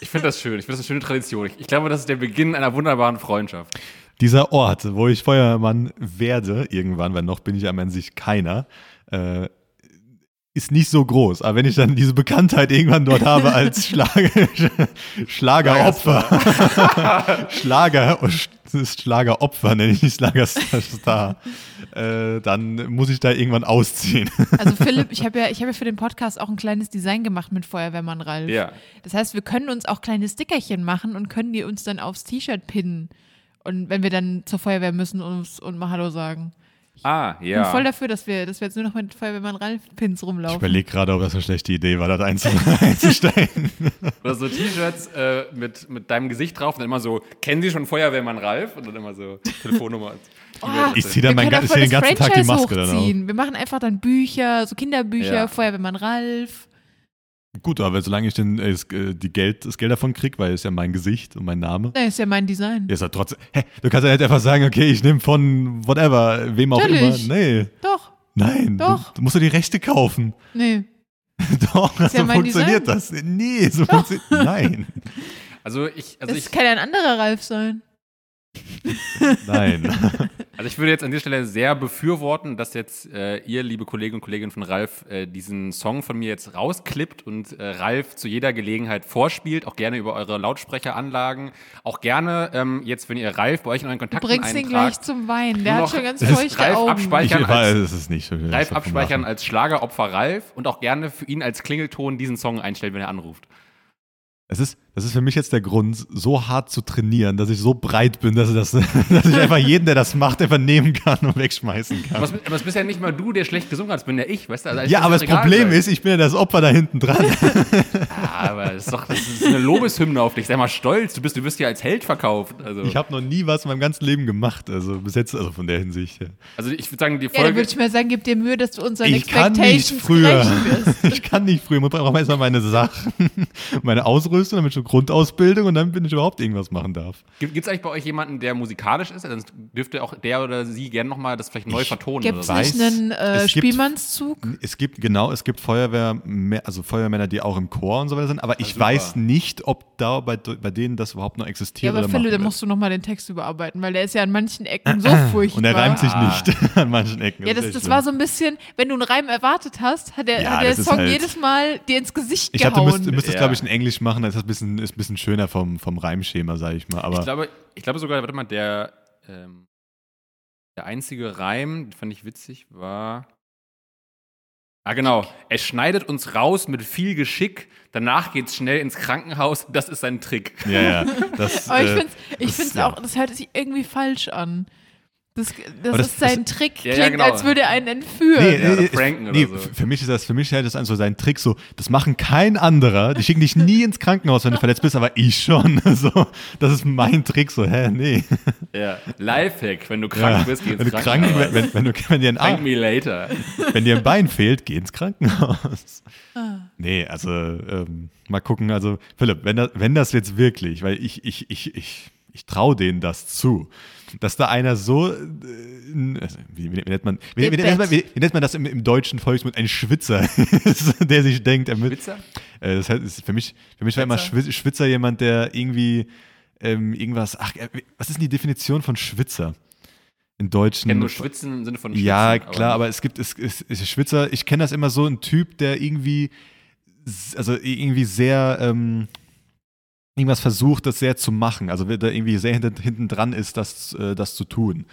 Ich finde das schön. Ich finde das eine schöne Tradition. Ich, ich glaube, das ist der Beginn einer wunderbaren Freundschaft. dieser Ort, wo ich Feuermann werde, irgendwann, weil noch bin ich am an sich keiner, äh, ist nicht so groß. Aber wenn ich dann diese Bekanntheit irgendwann dort habe als Schlager, Schlageropfer, Schlager, Schlageropfer, nenne ich nicht Schlagerstar, äh, dann muss ich da irgendwann ausziehen. Also Philipp, ich habe ja, ich habe ja für den Podcast auch ein kleines Design gemacht mit Feuerwehrmann Ralf. Ja. Das heißt, wir können uns auch kleine Stickerchen machen und können die uns dann aufs T-Shirt pinnen. Und wenn wir dann zur Feuerwehr müssen und, und mal Hallo sagen. Ah, Ich ja. bin voll dafür, dass wir, dass wir jetzt nur noch mit Feuerwehrmann Ralf-Pins Ich rumlaufen. überlege gerade, ob das eine schlechte Idee war, das einzu- einzustellen. Oder so T-Shirts äh, mit, mit deinem Gesicht drauf und dann immer so, kennen Sie schon Feuerwehrmann Ralf? Und dann immer so Telefonnummer. Ich ziehe dann wir mein, ich zieh den ganzen Tag die Franchise Maske dann auf. hochziehen. Wir machen einfach dann Bücher, so Kinderbücher, Ja. Feuerwehrmann Ralf. Gut, aber solange ich den, äh, das, äh, die Geld, das Geld davon kriege, weil es ja mein Gesicht und mein Name. Das ist ja mein Design. Ja, ist ja trotzdem. Hä, du kannst ja nicht einfach sagen, okay, ich nehme von whatever, wem auch Natürlich. immer. Nee, Doch, nein. Doch. Du, du musst ja die Rechte kaufen. nee. Doch, ja so mein funktioniert das. Nee, so funktioniert. Nein. Also ich, also Es ich, kann ja ein anderer Ralf sein. Nein. also ich würde jetzt an dieser Stelle sehr befürworten, dass jetzt äh, ihr, liebe Kolleginnen und Kollegen von Ralf, äh, diesen Song von mir jetzt rausklippt und äh, Ralf zu jeder Gelegenheit vorspielt, auch gerne über eure Lautsprecheranlagen. Auch gerne ähm, jetzt, wenn ihr Ralf bei euch in euren Du Kontakten bringst ihn gleich zum Weinen. Der hat noch schon ganz feuchte Ralf Augen. abspeichern. Ich als- weiß, es ist nicht so. Ralf abspeichern machen. als Schlageropfer Ralf und auch gerne für ihn als Klingelton diesen Song einstellen, wenn er anruft. Es ist, Das ist für mich jetzt der Grund, so hart zu trainieren, dass ich so breit bin, dass, das, dass ich einfach jeden, der das macht, einfach nehmen kann und wegschmeißen kann. Aber es, aber es bist ja nicht mal du, der schlecht gesungen hat, es bin ja ich, weißt du? Also, ja, aber das Problem ist, ich bin ja das Opfer da hinten dran. Ja, aber das ist doch das ist eine Lobeshymne auf dich. Sei mal stolz, du bist, du bist ja als Held verkauft. Also, Ich habe noch nie was in meinem ganzen Leben gemacht, also bis jetzt, also von der Hinsicht. Ja. also ich würde sagen, die Ja, dann Folge. würde ich mir sagen, gib dir Mühe, dass du unseren Ich kann nicht Expectations früher. wirst. Ich kann nicht früher. Ich brauche erstmal meine Sachen, meine Ausrüstung, damit schon Grundausbildung und dann bin ich überhaupt irgendwas machen darf. Gibt es eigentlich bei euch jemanden, der musikalisch ist? Sonst dürfte auch der oder sie gerne nochmal das vielleicht neu Ich vertonen Gibt oder nicht einen äh, es gibt- Spielmannszug? Es gibt, genau, es gibt Feuerwehr, also Feuermänner, die auch im Chor und so weiter sind, aber ich super. weiß nicht, ob da bei, bei denen das überhaupt noch Ja, existiert aber oder Philipp, dann wird. musst du nochmal den Text überarbeiten, weil der ist ja an manchen Ecken so furchtbar. Und er reimt sich Ah. nicht an manchen Ecken. Ja, das, das schlimm. war so ein bisschen, wenn du einen Reim erwartet hast, hat der, Ja, hat der das Song halt- jedes Mal dir ins Gesicht Ich glaube, du gehauen. müsst, du müsstest, Ja. glaube ich, in Englisch machen, dann ist das ein bisschen, ist ein bisschen schöner vom, vom Reimschema, sage ich mal. Aber Ich glaube, ich glaube sogar, warte mal, der, ähm, der einzige Reim, den fand ich witzig, war. Ah, genau. Es schneidet uns raus mit viel Geschick. Danach geht's schnell ins Krankenhaus. Das ist sein Trick. ja, ja. Das, aber ich äh, finde es auch, das hört sich irgendwie falsch an. Das, das, das- ist sein Trick, Ja, klingt, ja, genau. als würde er einen entführen. Nee, Ja, oder nee, pranken nee, oder so. Für mich ist das, für mich hält das an so sein Trick so, das machen kein anderer, die schicken dich nie ins Krankenhaus, wenn du verletzt bist, aber ich schon. So, das ist mein Trick, so, hä, nee. Ja. Lifehack, wenn du krank Ja. bist, geh ins wenn, du krank, Krankenhaus. wenn, wenn, du, wenn, dir ein Arm, me later. wenn dir ein Bein fehlt, geh ins Krankenhaus. Ah. Nee, also ähm, mal gucken, also Philipp, wenn das, wenn das jetzt wirklich, weil ich, ich, ich, ich, ich traue denen das zu, dass da einer so, äh, wie, wie, nennt man, wie, wie, Im nennt man, Bett. wie, wie nennt man das im, im deutschen Volksmund, ein Schwitzer ist, der sich denkt, er mit, Witzer? äh, das heißt, für mich, für mich war immer Schwitzer? Schwitzer, Schwitzer jemand, der irgendwie ähm, irgendwas, ach, äh, was ist denn die Definition von Schwitzer? In Deutschen. Ich kenne nur Schwitzen im Sinne von Schwitzen. Ja, klar, aber nicht- es gibt, es, es, es Schwitzer, ich kenne das immer so, ein Typ, der irgendwie, also irgendwie sehr, ähm, irgendwas versucht, das sehr zu machen. Also wer da irgendwie sehr hinten, hinten dran ist, das, äh, das zu tun.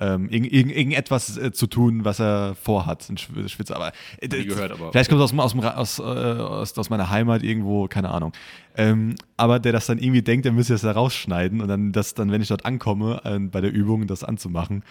Ähm, irgend, irgend, irgendetwas äh, zu tun, was er vorhat, Schw- Schwitzer. Aber, äh, gehört, aber- vielleicht kommt es aus, aus, aus, äh, aus, aus meiner Heimat irgendwo, keine Ahnung. Ähm, aber der das dann irgendwie denkt, er müsse das da rausschneiden und dann das dann, wenn ich dort ankomme, äh, bei der Übung das anzumachen.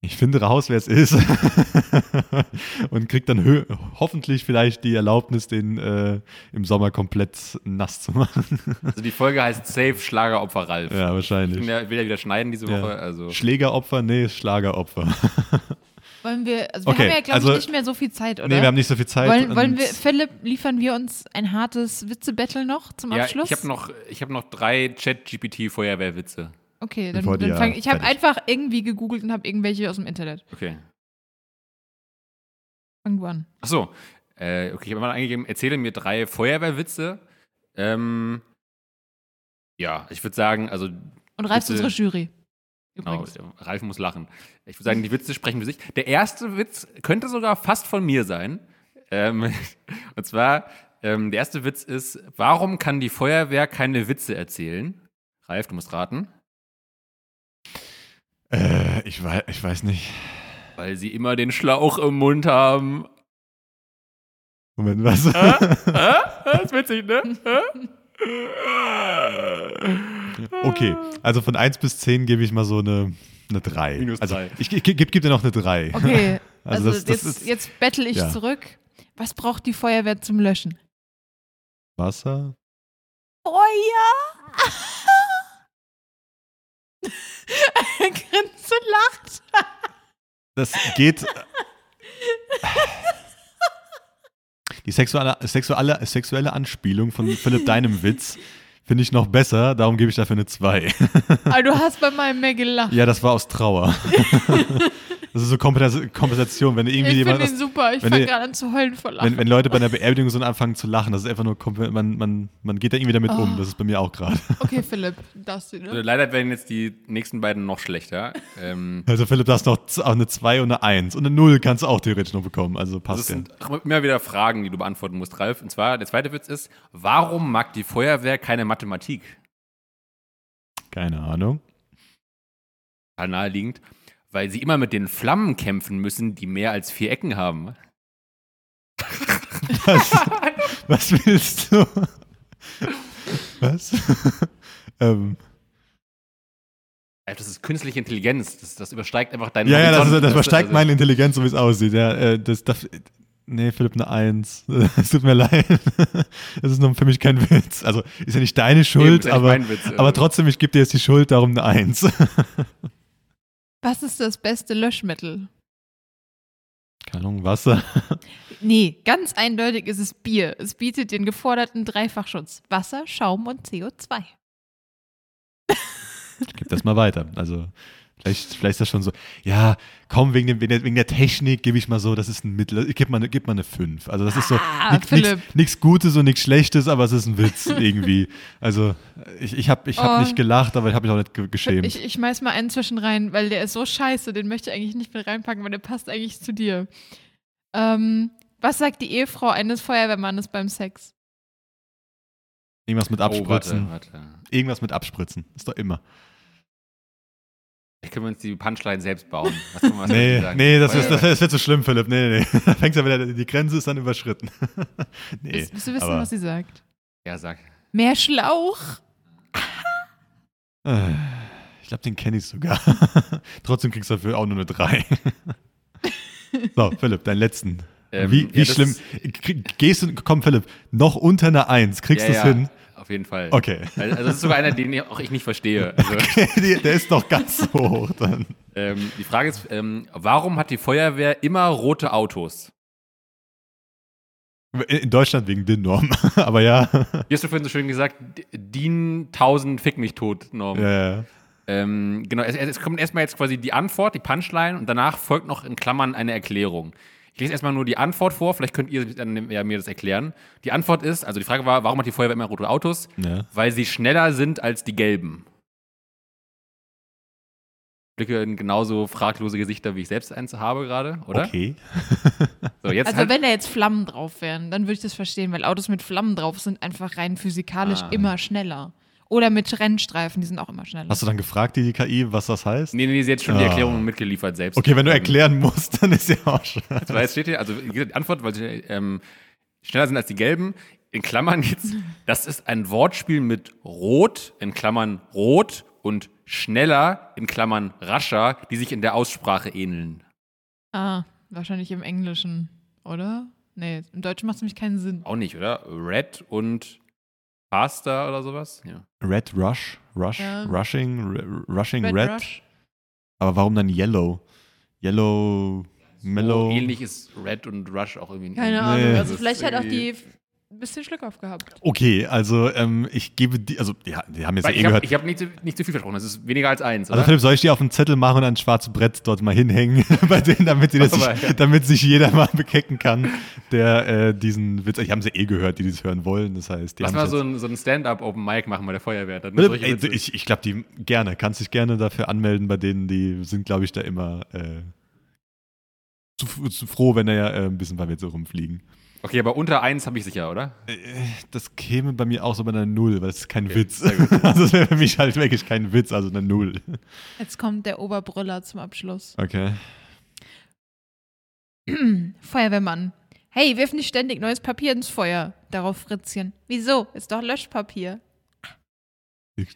Ich finde raus, wer es ist und krieg dann hoffentlich vielleicht die Erlaubnis, den äh, im Sommer komplett nass zu machen. Also die Folge heißt Safe Schlageropfer Ralf. ja, Ich bin wahrscheinlich. ja, will ja wieder schneiden diese Ja. Woche. Also. Schlägeropfer? Nee, Schlageropfer. Wollen wir, also wir Okay, haben ja, glaube also- ich, nicht mehr so viel Zeit, oder? Nee, wir haben nicht so viel Zeit. wollen, wollen wir, Philipp, liefern wir uns ein hartes Witze-Battle noch zum Ja, Abschluss? ich habe noch, ich hab noch drei Chat-GPT-Feuerwehrwitze. Okay, dann, dann ja fang, ich habe einfach irgendwie gegoogelt und habe irgendwelche aus dem Internet. Okay. Fang du an. Achso. Äh, okay, ich habe mal eingegeben, erzähle mir drei Feuerwehrwitze. Ähm, ja, ich würde sagen, also Und Ralf ist unsere Jury. Genau, Übrigens. Ralf muss lachen. Ich würde sagen, die Witze sprechen für sich. Der erste Witz könnte sogar fast von mir sein. Ähm, und zwar, ähm, der erste Witz ist, warum kann die Feuerwehr keine Witze erzählen? Ralf, du musst raten. Äh, ich, weiß, ich weiß nicht. Weil sie immer den Schlauch im Mund haben. Moment, was? Das ist witzig, ne? okay, also von 1 bis 10 gebe ich mal so eine, eine 3. Minus also drei. ich, ich gebe geb dir noch eine 3. Okay, Also also, das- das jetzt, ist- jetzt bettel ich ja. zurück. Was braucht die Feuerwehr zum Löschen? Wasser? Feuer! er grinst und lacht. Das geht. Die sexuelle, sexuelle, sexuelle Anspielung von Philipp deinem Witz finde ich noch besser, darum gebe ich dafür eine 2. Aber du hast bei meinem mehr gelacht. ja, das war aus Trauer. das ist so Kompens- Kompensation, wenn irgendwie ich jemand finde was, ihn super. Ich wenn fange die- gerade an zu heulen vor Lachen. wenn, wenn Leute bei einer Beerdigung so anfangen zu lachen, das ist einfach nur, man, man, man geht da irgendwie damit um. Oh. Das ist bei mir auch gerade. okay, Philipp, darfst du, Also ne? leider werden jetzt die nächsten beiden noch schlechter. Ähm, Also Philipp, du hast noch eine 2 und eine 1. Und eine 0 kannst du auch theoretisch noch bekommen. Also das passt ja. sind immer wieder Fragen, die du beantworten musst, Ralf. Und zwar, der zweite Witz ist, warum mag die Feuerwehr keine Mathematik? Keine Ahnung. Naheliegend, weil sie immer mit den Flammen kämpfen müssen, die mehr als vier Ecken haben. Was, was willst du? Was? ähm, Äh, Das ist künstliche Intelligenz. Das, das übersteigt einfach deinen ja, ja, das, Horizont. das übersteigt also- meine Intelligenz, so wie es aussieht. Ja, äh, das darf, nee, Philipp, eine Eins. Es tut mir leid. Das ist nur für mich kein Witz. Also, ist ja nicht deine Schuld, ist nicht aber, Witz, aber trotzdem, ich gebe dir jetzt die Schuld, darum eine Eins. Was ist das beste Löschmittel? Keine Ahnung, Wasser. Nee, ganz eindeutig ist es Bier. Es bietet den geforderten Dreifachschutz. Wasser, Schaum und CO2. Ich gebe das mal weiter. Also, vielleicht, vielleicht ist das schon so, ja, komm, wegen, dem, wegen, der, wegen der Technik gebe ich mal so, das ist ein Mittel. Ich gebe mal, eine- gib mal eine 5. Also, das ist so Ah, nichts Philipp. nichts Gutes und nichts Schlechtes, aber es ist ein Witz irgendwie. Also, ich, ich habe ich hab Oh. nicht gelacht, aber ich habe mich auch nicht ge geschämt. Ich, ich schmeiß mal einen zwischen rein, weil der ist so scheiße, den möchte ich eigentlich nicht mit reinpacken, weil der passt eigentlich zu dir. Ähm, was sagt die Ehefrau eines Feuerwehrmannes beim Sex? Irgendwas mit Oh, Abspritzen. warte, warte. Irgendwas mit Abspritzen. Ist doch immer. Vielleicht können wir uns die Punchline selbst bauen. Was kann man was Nee, nee, das, ist, das, das wird so schlimm, Philipp. Nee, nee, nee. Da fängst du wieder, die Grenze ist dann überschritten. nee, Willst, willst du wissen, aber, was sie sagt? Ja, sag. Mehr Schlauch? äh, Ich glaube, den kenne ich sogar. Trotzdem kriegst du dafür auch nur eine 3. so, Philipp, deinen letzten. Ähm, wie ja, wie das schlimm. Gehst du, komm, Philipp, noch unter einer 1. Kriegst ja, du es ja, hin? Auf jeden Fall. Okay. Also, das ist sogar einer, den ich- auch ich nicht verstehe. Also, Die- Der ist doch ganz so hoch dann. ähm, die Frage ist, ähm, warum hat die Feuerwehr immer rote Autos? In Deutschland wegen DIN-Norm. Aber ja. Wie hast du vorhin so schön gesagt, DIN 1000 Fick mich tot Norm. ja, ja. Ähm, genau, es, es kommt erstmal jetzt quasi die Antwort, die Punchline und danach folgt noch in Klammern eine Erklärung. Ich lese erstmal nur die Antwort vor, vielleicht könnt ihr dann ja, mir das erklären. Die Antwort ist, also die Frage war, warum hat die Feuerwehr immer rote Autos? ja. Weil sie schneller sind als die gelben. Blicke in genauso fraglose Gesichter, wie ich selbst eins habe gerade, oder? Okay. So, jetzt Also halt, wenn da jetzt Flammen drauf wären, dann würde ich das verstehen, weil Autos mit Flammen drauf sind einfach rein physikalisch Ah. immer schneller. Oder mit Rennstreifen, die sind auch immer schneller. Hast du dann gefragt, die, die KI, was das heißt? nee, nee, sie hat schon die Ah. Erklärung mitgeliefert selbst. Okay, wenn du Ähm, erklären musst, dann ist ja auch schon. Es steht hier, also die Antwort, weil sie ähm, schneller sind als die gelben, in Klammern jetzt, das ist ein Wortspiel mit rot, in Klammern rot und schneller, in Klammern rascher, die sich in der Aussprache ähneln. Ah, wahrscheinlich im Englischen, oder? Nee, im Deutschen macht es nämlich keinen Sinn. Auch nicht, oder? Red und faster oder sowas? Ja. Red Rush, Rush, Ja. Rushing, R Rushing Red Red. Rush? Aber warum dann Yellow? Yellow, Mellow. So ähnlich ist Red und Rush auch irgendwie. Keine Nee. Ahnung. Das Also vielleicht hat auch die ein bisschen Schluck aufgehabt. Okay, also ähm, ich gebe die, also ja, die haben jetzt Weil ja eh ich habe gehört. hab nicht, zu- nicht zu viel versprochen, das ist weniger als eins, also oder? Philipp, soll ich die auf einen Zettel machen und ein schwarzes Brett dort mal hinhängen bei denen, damit, sich, mal. damit sich jeder mal bekecken kann, der äh, diesen Witz, ich haben sie eh gehört, die das hören wollen, das heißt, die Lass mal so ein, so ein Stand-up-Open Mic machen bei der Feuerwehr. Dann Philipp, ey, ich, ich glaube, die gerne, kannst dich gerne dafür anmelden bei denen, die sind, glaube ich, da immer äh, zu, zu froh, wenn da ja äh, ein bisschen bei Witze rumfliegen. Okay, aber unter eins habe ich sicher, oder? Äh, Das käme bei mir auch so bei einer Null, weil das ist kein Okay, Witz. Also das wäre für mich halt wirklich kein Witz, also eine Null. Jetzt kommt der Oberbrüller zum Abschluss. Okay. Feuerwehrmann. Hey, wirf nicht ständig neues Papier ins Feuer. Darauf Fritzchen. Wieso? Ist doch Löschpapier.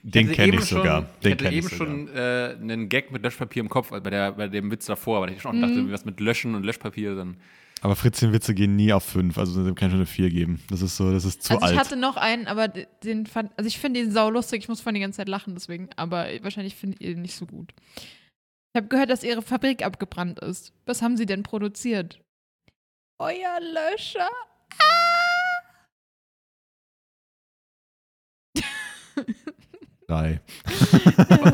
Den hatte kenne eben ich sogar. Schon, Den ich hatte eben ich sogar. schon äh, einen Gag mit Löschpapier im Kopf, also bei, der, bei dem Witz davor, aber ich schon Mhm. dachte, was mit Löschen und Löschpapier dann. Aber Fritzchen-Witze gehen nie auf fünf, also kann ich schon eine vier geben. Das ist so, das ist zu also ich alt. hatte noch einen, aber den fand, also ich finde ihn saulustig, ich muss von die ganze Zeit lachen deswegen, aber wahrscheinlich findet ihr ihn nicht so gut. Ich habe gehört, dass ihre Fabrik abgebrannt ist. Was haben sie denn produziert? Euer Löscher? Drei.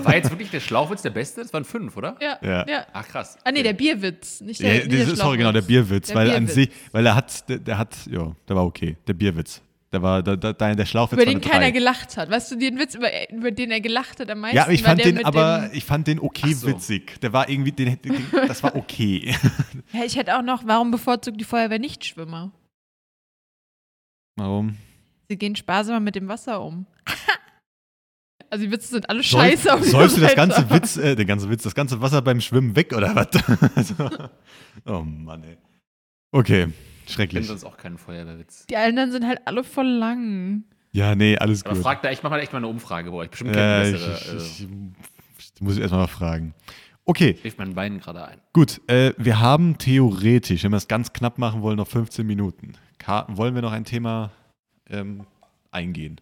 War jetzt wirklich der Schlauchwitz der beste? Das waren fünf, oder? Ja. Ja. ja. Ach krass. Ah nee, der Bierwitz, nicht der, Ja, nicht der sorry, genau, der. Bierwitz, Der weil an Bierwitz. sich, weil er hat, der, der hat, ja, der war okay, der Bierwitz. Der war, der, der, der Schlauchwitz Über war den eine keiner drei. gelacht hat. Weißt du, den Witz, über, über den er gelacht hat am meisten? Ja, aber ich war fand der den, aber ich fand den okay so. witzig. Der war irgendwie, den, den, das war okay. Ja, ich hätte auch noch, warum bevorzugt die Feuerwehr nicht Schwimmer? Warum? Sie gehen sparsamer mit dem Wasser um. also die Witze sind alle Soll- scheiße. auf Sollst du das ganze Seite. Witz, äh, den ganzen Witz, das ganze Wasser beim Schwimmen weg oder was? also, oh Mann, ey. Okay, Ich kenne schrecklich. sonst auch keinen Feuerwehrwitz. Die anderen sind halt alle voll lang. Ja, nee, alles Aber gut. fragt da echt, mach mal echt mal eine Umfrage bei euch. Bestimmt ihr Äh, ich, bessere. ich, äh, ich, ich muss ich erstmal mal fragen. Okay, hilft meinen Beinen gerade ein. gut. Äh, wir haben theoretisch, wenn wir es ganz knapp machen wollen, noch 15 Minuten. Ka wollen wir noch ein Thema ähm, eingehen?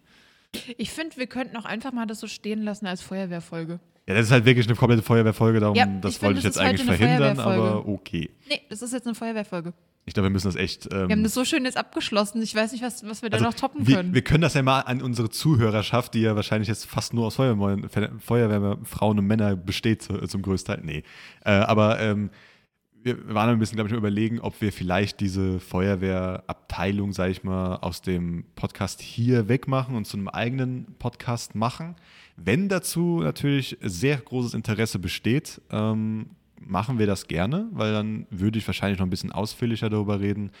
Ich finde, wir könnten auch einfach mal das so stehen lassen als Feuerwehrfolge. Ja, das ist halt wirklich eine komplette Feuerwehrfolge, darum, Ja, das ich wollte finde, ich das jetzt heute eigentlich verhindern, aber okay. Nee, das ist jetzt eine Feuerwehrfolge. Ich glaube, wir müssen das echt. Ähm, Wir haben das so schön jetzt abgeschlossen. Ich weiß nicht, was, was wir da also, noch toppen können. wir können das ja mal an unsere Zuhörerschaft, die ja wahrscheinlich jetzt fast nur aus Feuerwehrfrauen und Männer besteht zu, zum größten Teil. Nee. Äh, aber ähm, wir waren ein bisschen, glaube ich, überlegen, ob wir vielleicht diese Feuerwehrabteilung, sage ich mal, aus dem Podcast hier wegmachen und zu einem eigenen Podcast machen. Wenn dazu natürlich sehr großes Interesse besteht, ähm, machen wir das gerne, weil dann würde ich wahrscheinlich noch ein bisschen ausführlicher darüber reden.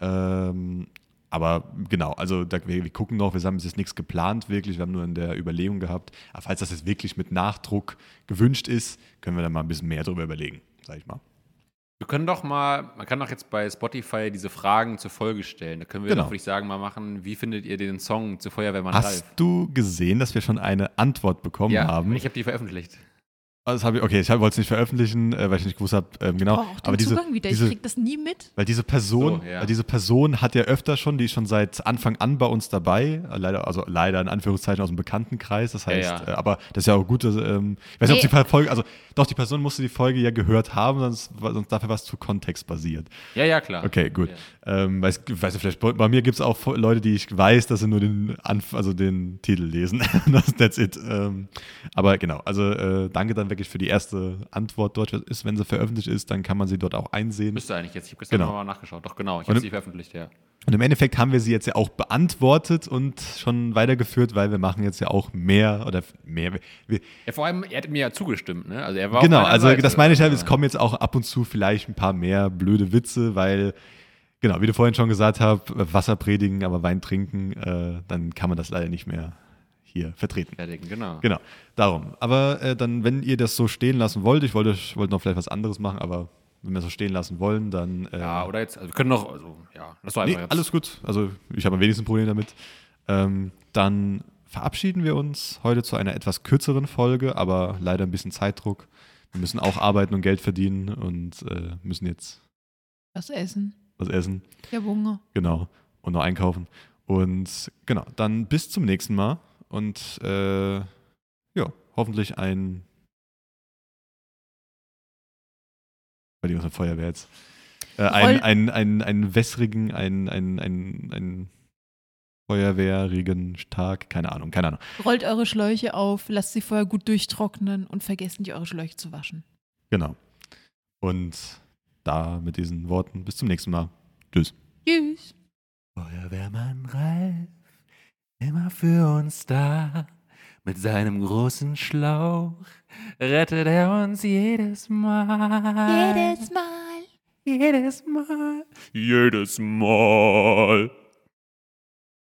Ähm, aber genau, also da, wir, wir gucken noch, wir haben jetzt nichts geplant wirklich, wir haben nur in der Überlegung gehabt. Aber falls das jetzt wirklich mit Nachdruck gewünscht ist, können wir da mal ein bisschen mehr darüber überlegen, sag ich mal. Wir können doch mal, man kann doch jetzt bei Spotify diese Fragen zur Folge stellen. Da können wir Genau. doch, würde ich sagen, mal machen, wie findet ihr den Song zu Feuerwehrmann Ralf? Hast du gesehen, dass wir schon eine Antwort bekommen ja, haben? ich habe die veröffentlicht. Also das hab ich, okay, ich wollte es nicht veröffentlichen, äh, weil ich nicht gewusst habe, ähm, genau. auch den aber diese, Zugang wieder. diese, ich krieg das nie mit. Weil diese Person, So, ja. weil diese Person hat ja öfter schon, die ist schon seit Anfang an bei uns dabei, äh, leider, also leider in Anführungszeichen aus dem Bekanntenkreis. Das heißt, Ja, ja. Äh, aber das ist ja auch gut, dass, ähm, ich weiß nicht, ob die Folge, also doch, die Person musste die Folge ja gehört haben, sonst, sonst dafür was zu Kontext basiert. Ja, ja, klar. Okay, gut. Ja. Ähm, weiß, weiß ich vielleicht, bei mir gibt es auch Leute, die ich weiß, dass sie nur den, Anf also den Titel lesen. das, that's it. Ähm, aber genau, also äh, danke dann wirklich für die erste Antwort dort. Ist, wenn sie veröffentlicht ist, dann kann man sie dort auch einsehen. Müsste eigentlich jetzt. Ich habe gestern Genau. nochmal nachgeschaut. Doch, genau. Ich habe sie veröffentlicht, ja. Und im Endeffekt haben wir sie jetzt ja auch beantwortet und schon weitergeführt, weil wir machen jetzt ja auch mehr oder mehr. Wir, ja. Vor allem, er hat mir ja zugestimmt, ne? Also er war genau, also Seite. das meine ich halt, es kommen jetzt auch ab und zu vielleicht ein paar mehr blöde Witze, weil, genau, wie du vorhin schon gesagt hast, Wasser predigen, aber Wein trinken, äh, dann kann man das leider nicht mehr hier vertreten. Fertigen, genau. Genau, darum. Aber äh, dann, wenn ihr das so stehen lassen wollt, ich wollte, ich wollte noch vielleicht was anderes machen, aber wenn wir es so stehen lassen wollen, dann. Äh, Ja, oder jetzt, also wir können noch, also, ja, das war Nee, einfach jetzt. alles gut. Also ich habe am wenigsten Problem damit. Ähm, dann verabschieden wir uns heute zu einer etwas kürzeren Folge, aber leider ein bisschen Zeitdruck. Wir müssen auch arbeiten und Geld verdienen und äh, müssen jetzt Was essen. was essen. Ich hab Hunger. Genau. Und noch einkaufen. Und genau, dann bis zum nächsten Mal. Und äh, ja, hoffentlich ein. Bei dem was mit Feuerwehr jetzt. Äh, ein, Roll- ein, ein, ein wässrigen, ein, ein, ein, ein feuerwehrigen Tag, keine Ahnung, keine Ahnung. Rollt eure Schläuche auf, lasst sie vorher gut durchtrocknen und vergesst nicht, eure Schläuche zu waschen. Genau. Und da mit diesen Worten, bis zum nächsten Mal. Tschüss. Tschüss. Feuerwehrmann Ralf, immer für uns da. Mit seinem großen Schlauch rettet er uns jedes Mal. Jedes Mal. Jedes Mal. Jedes Mal.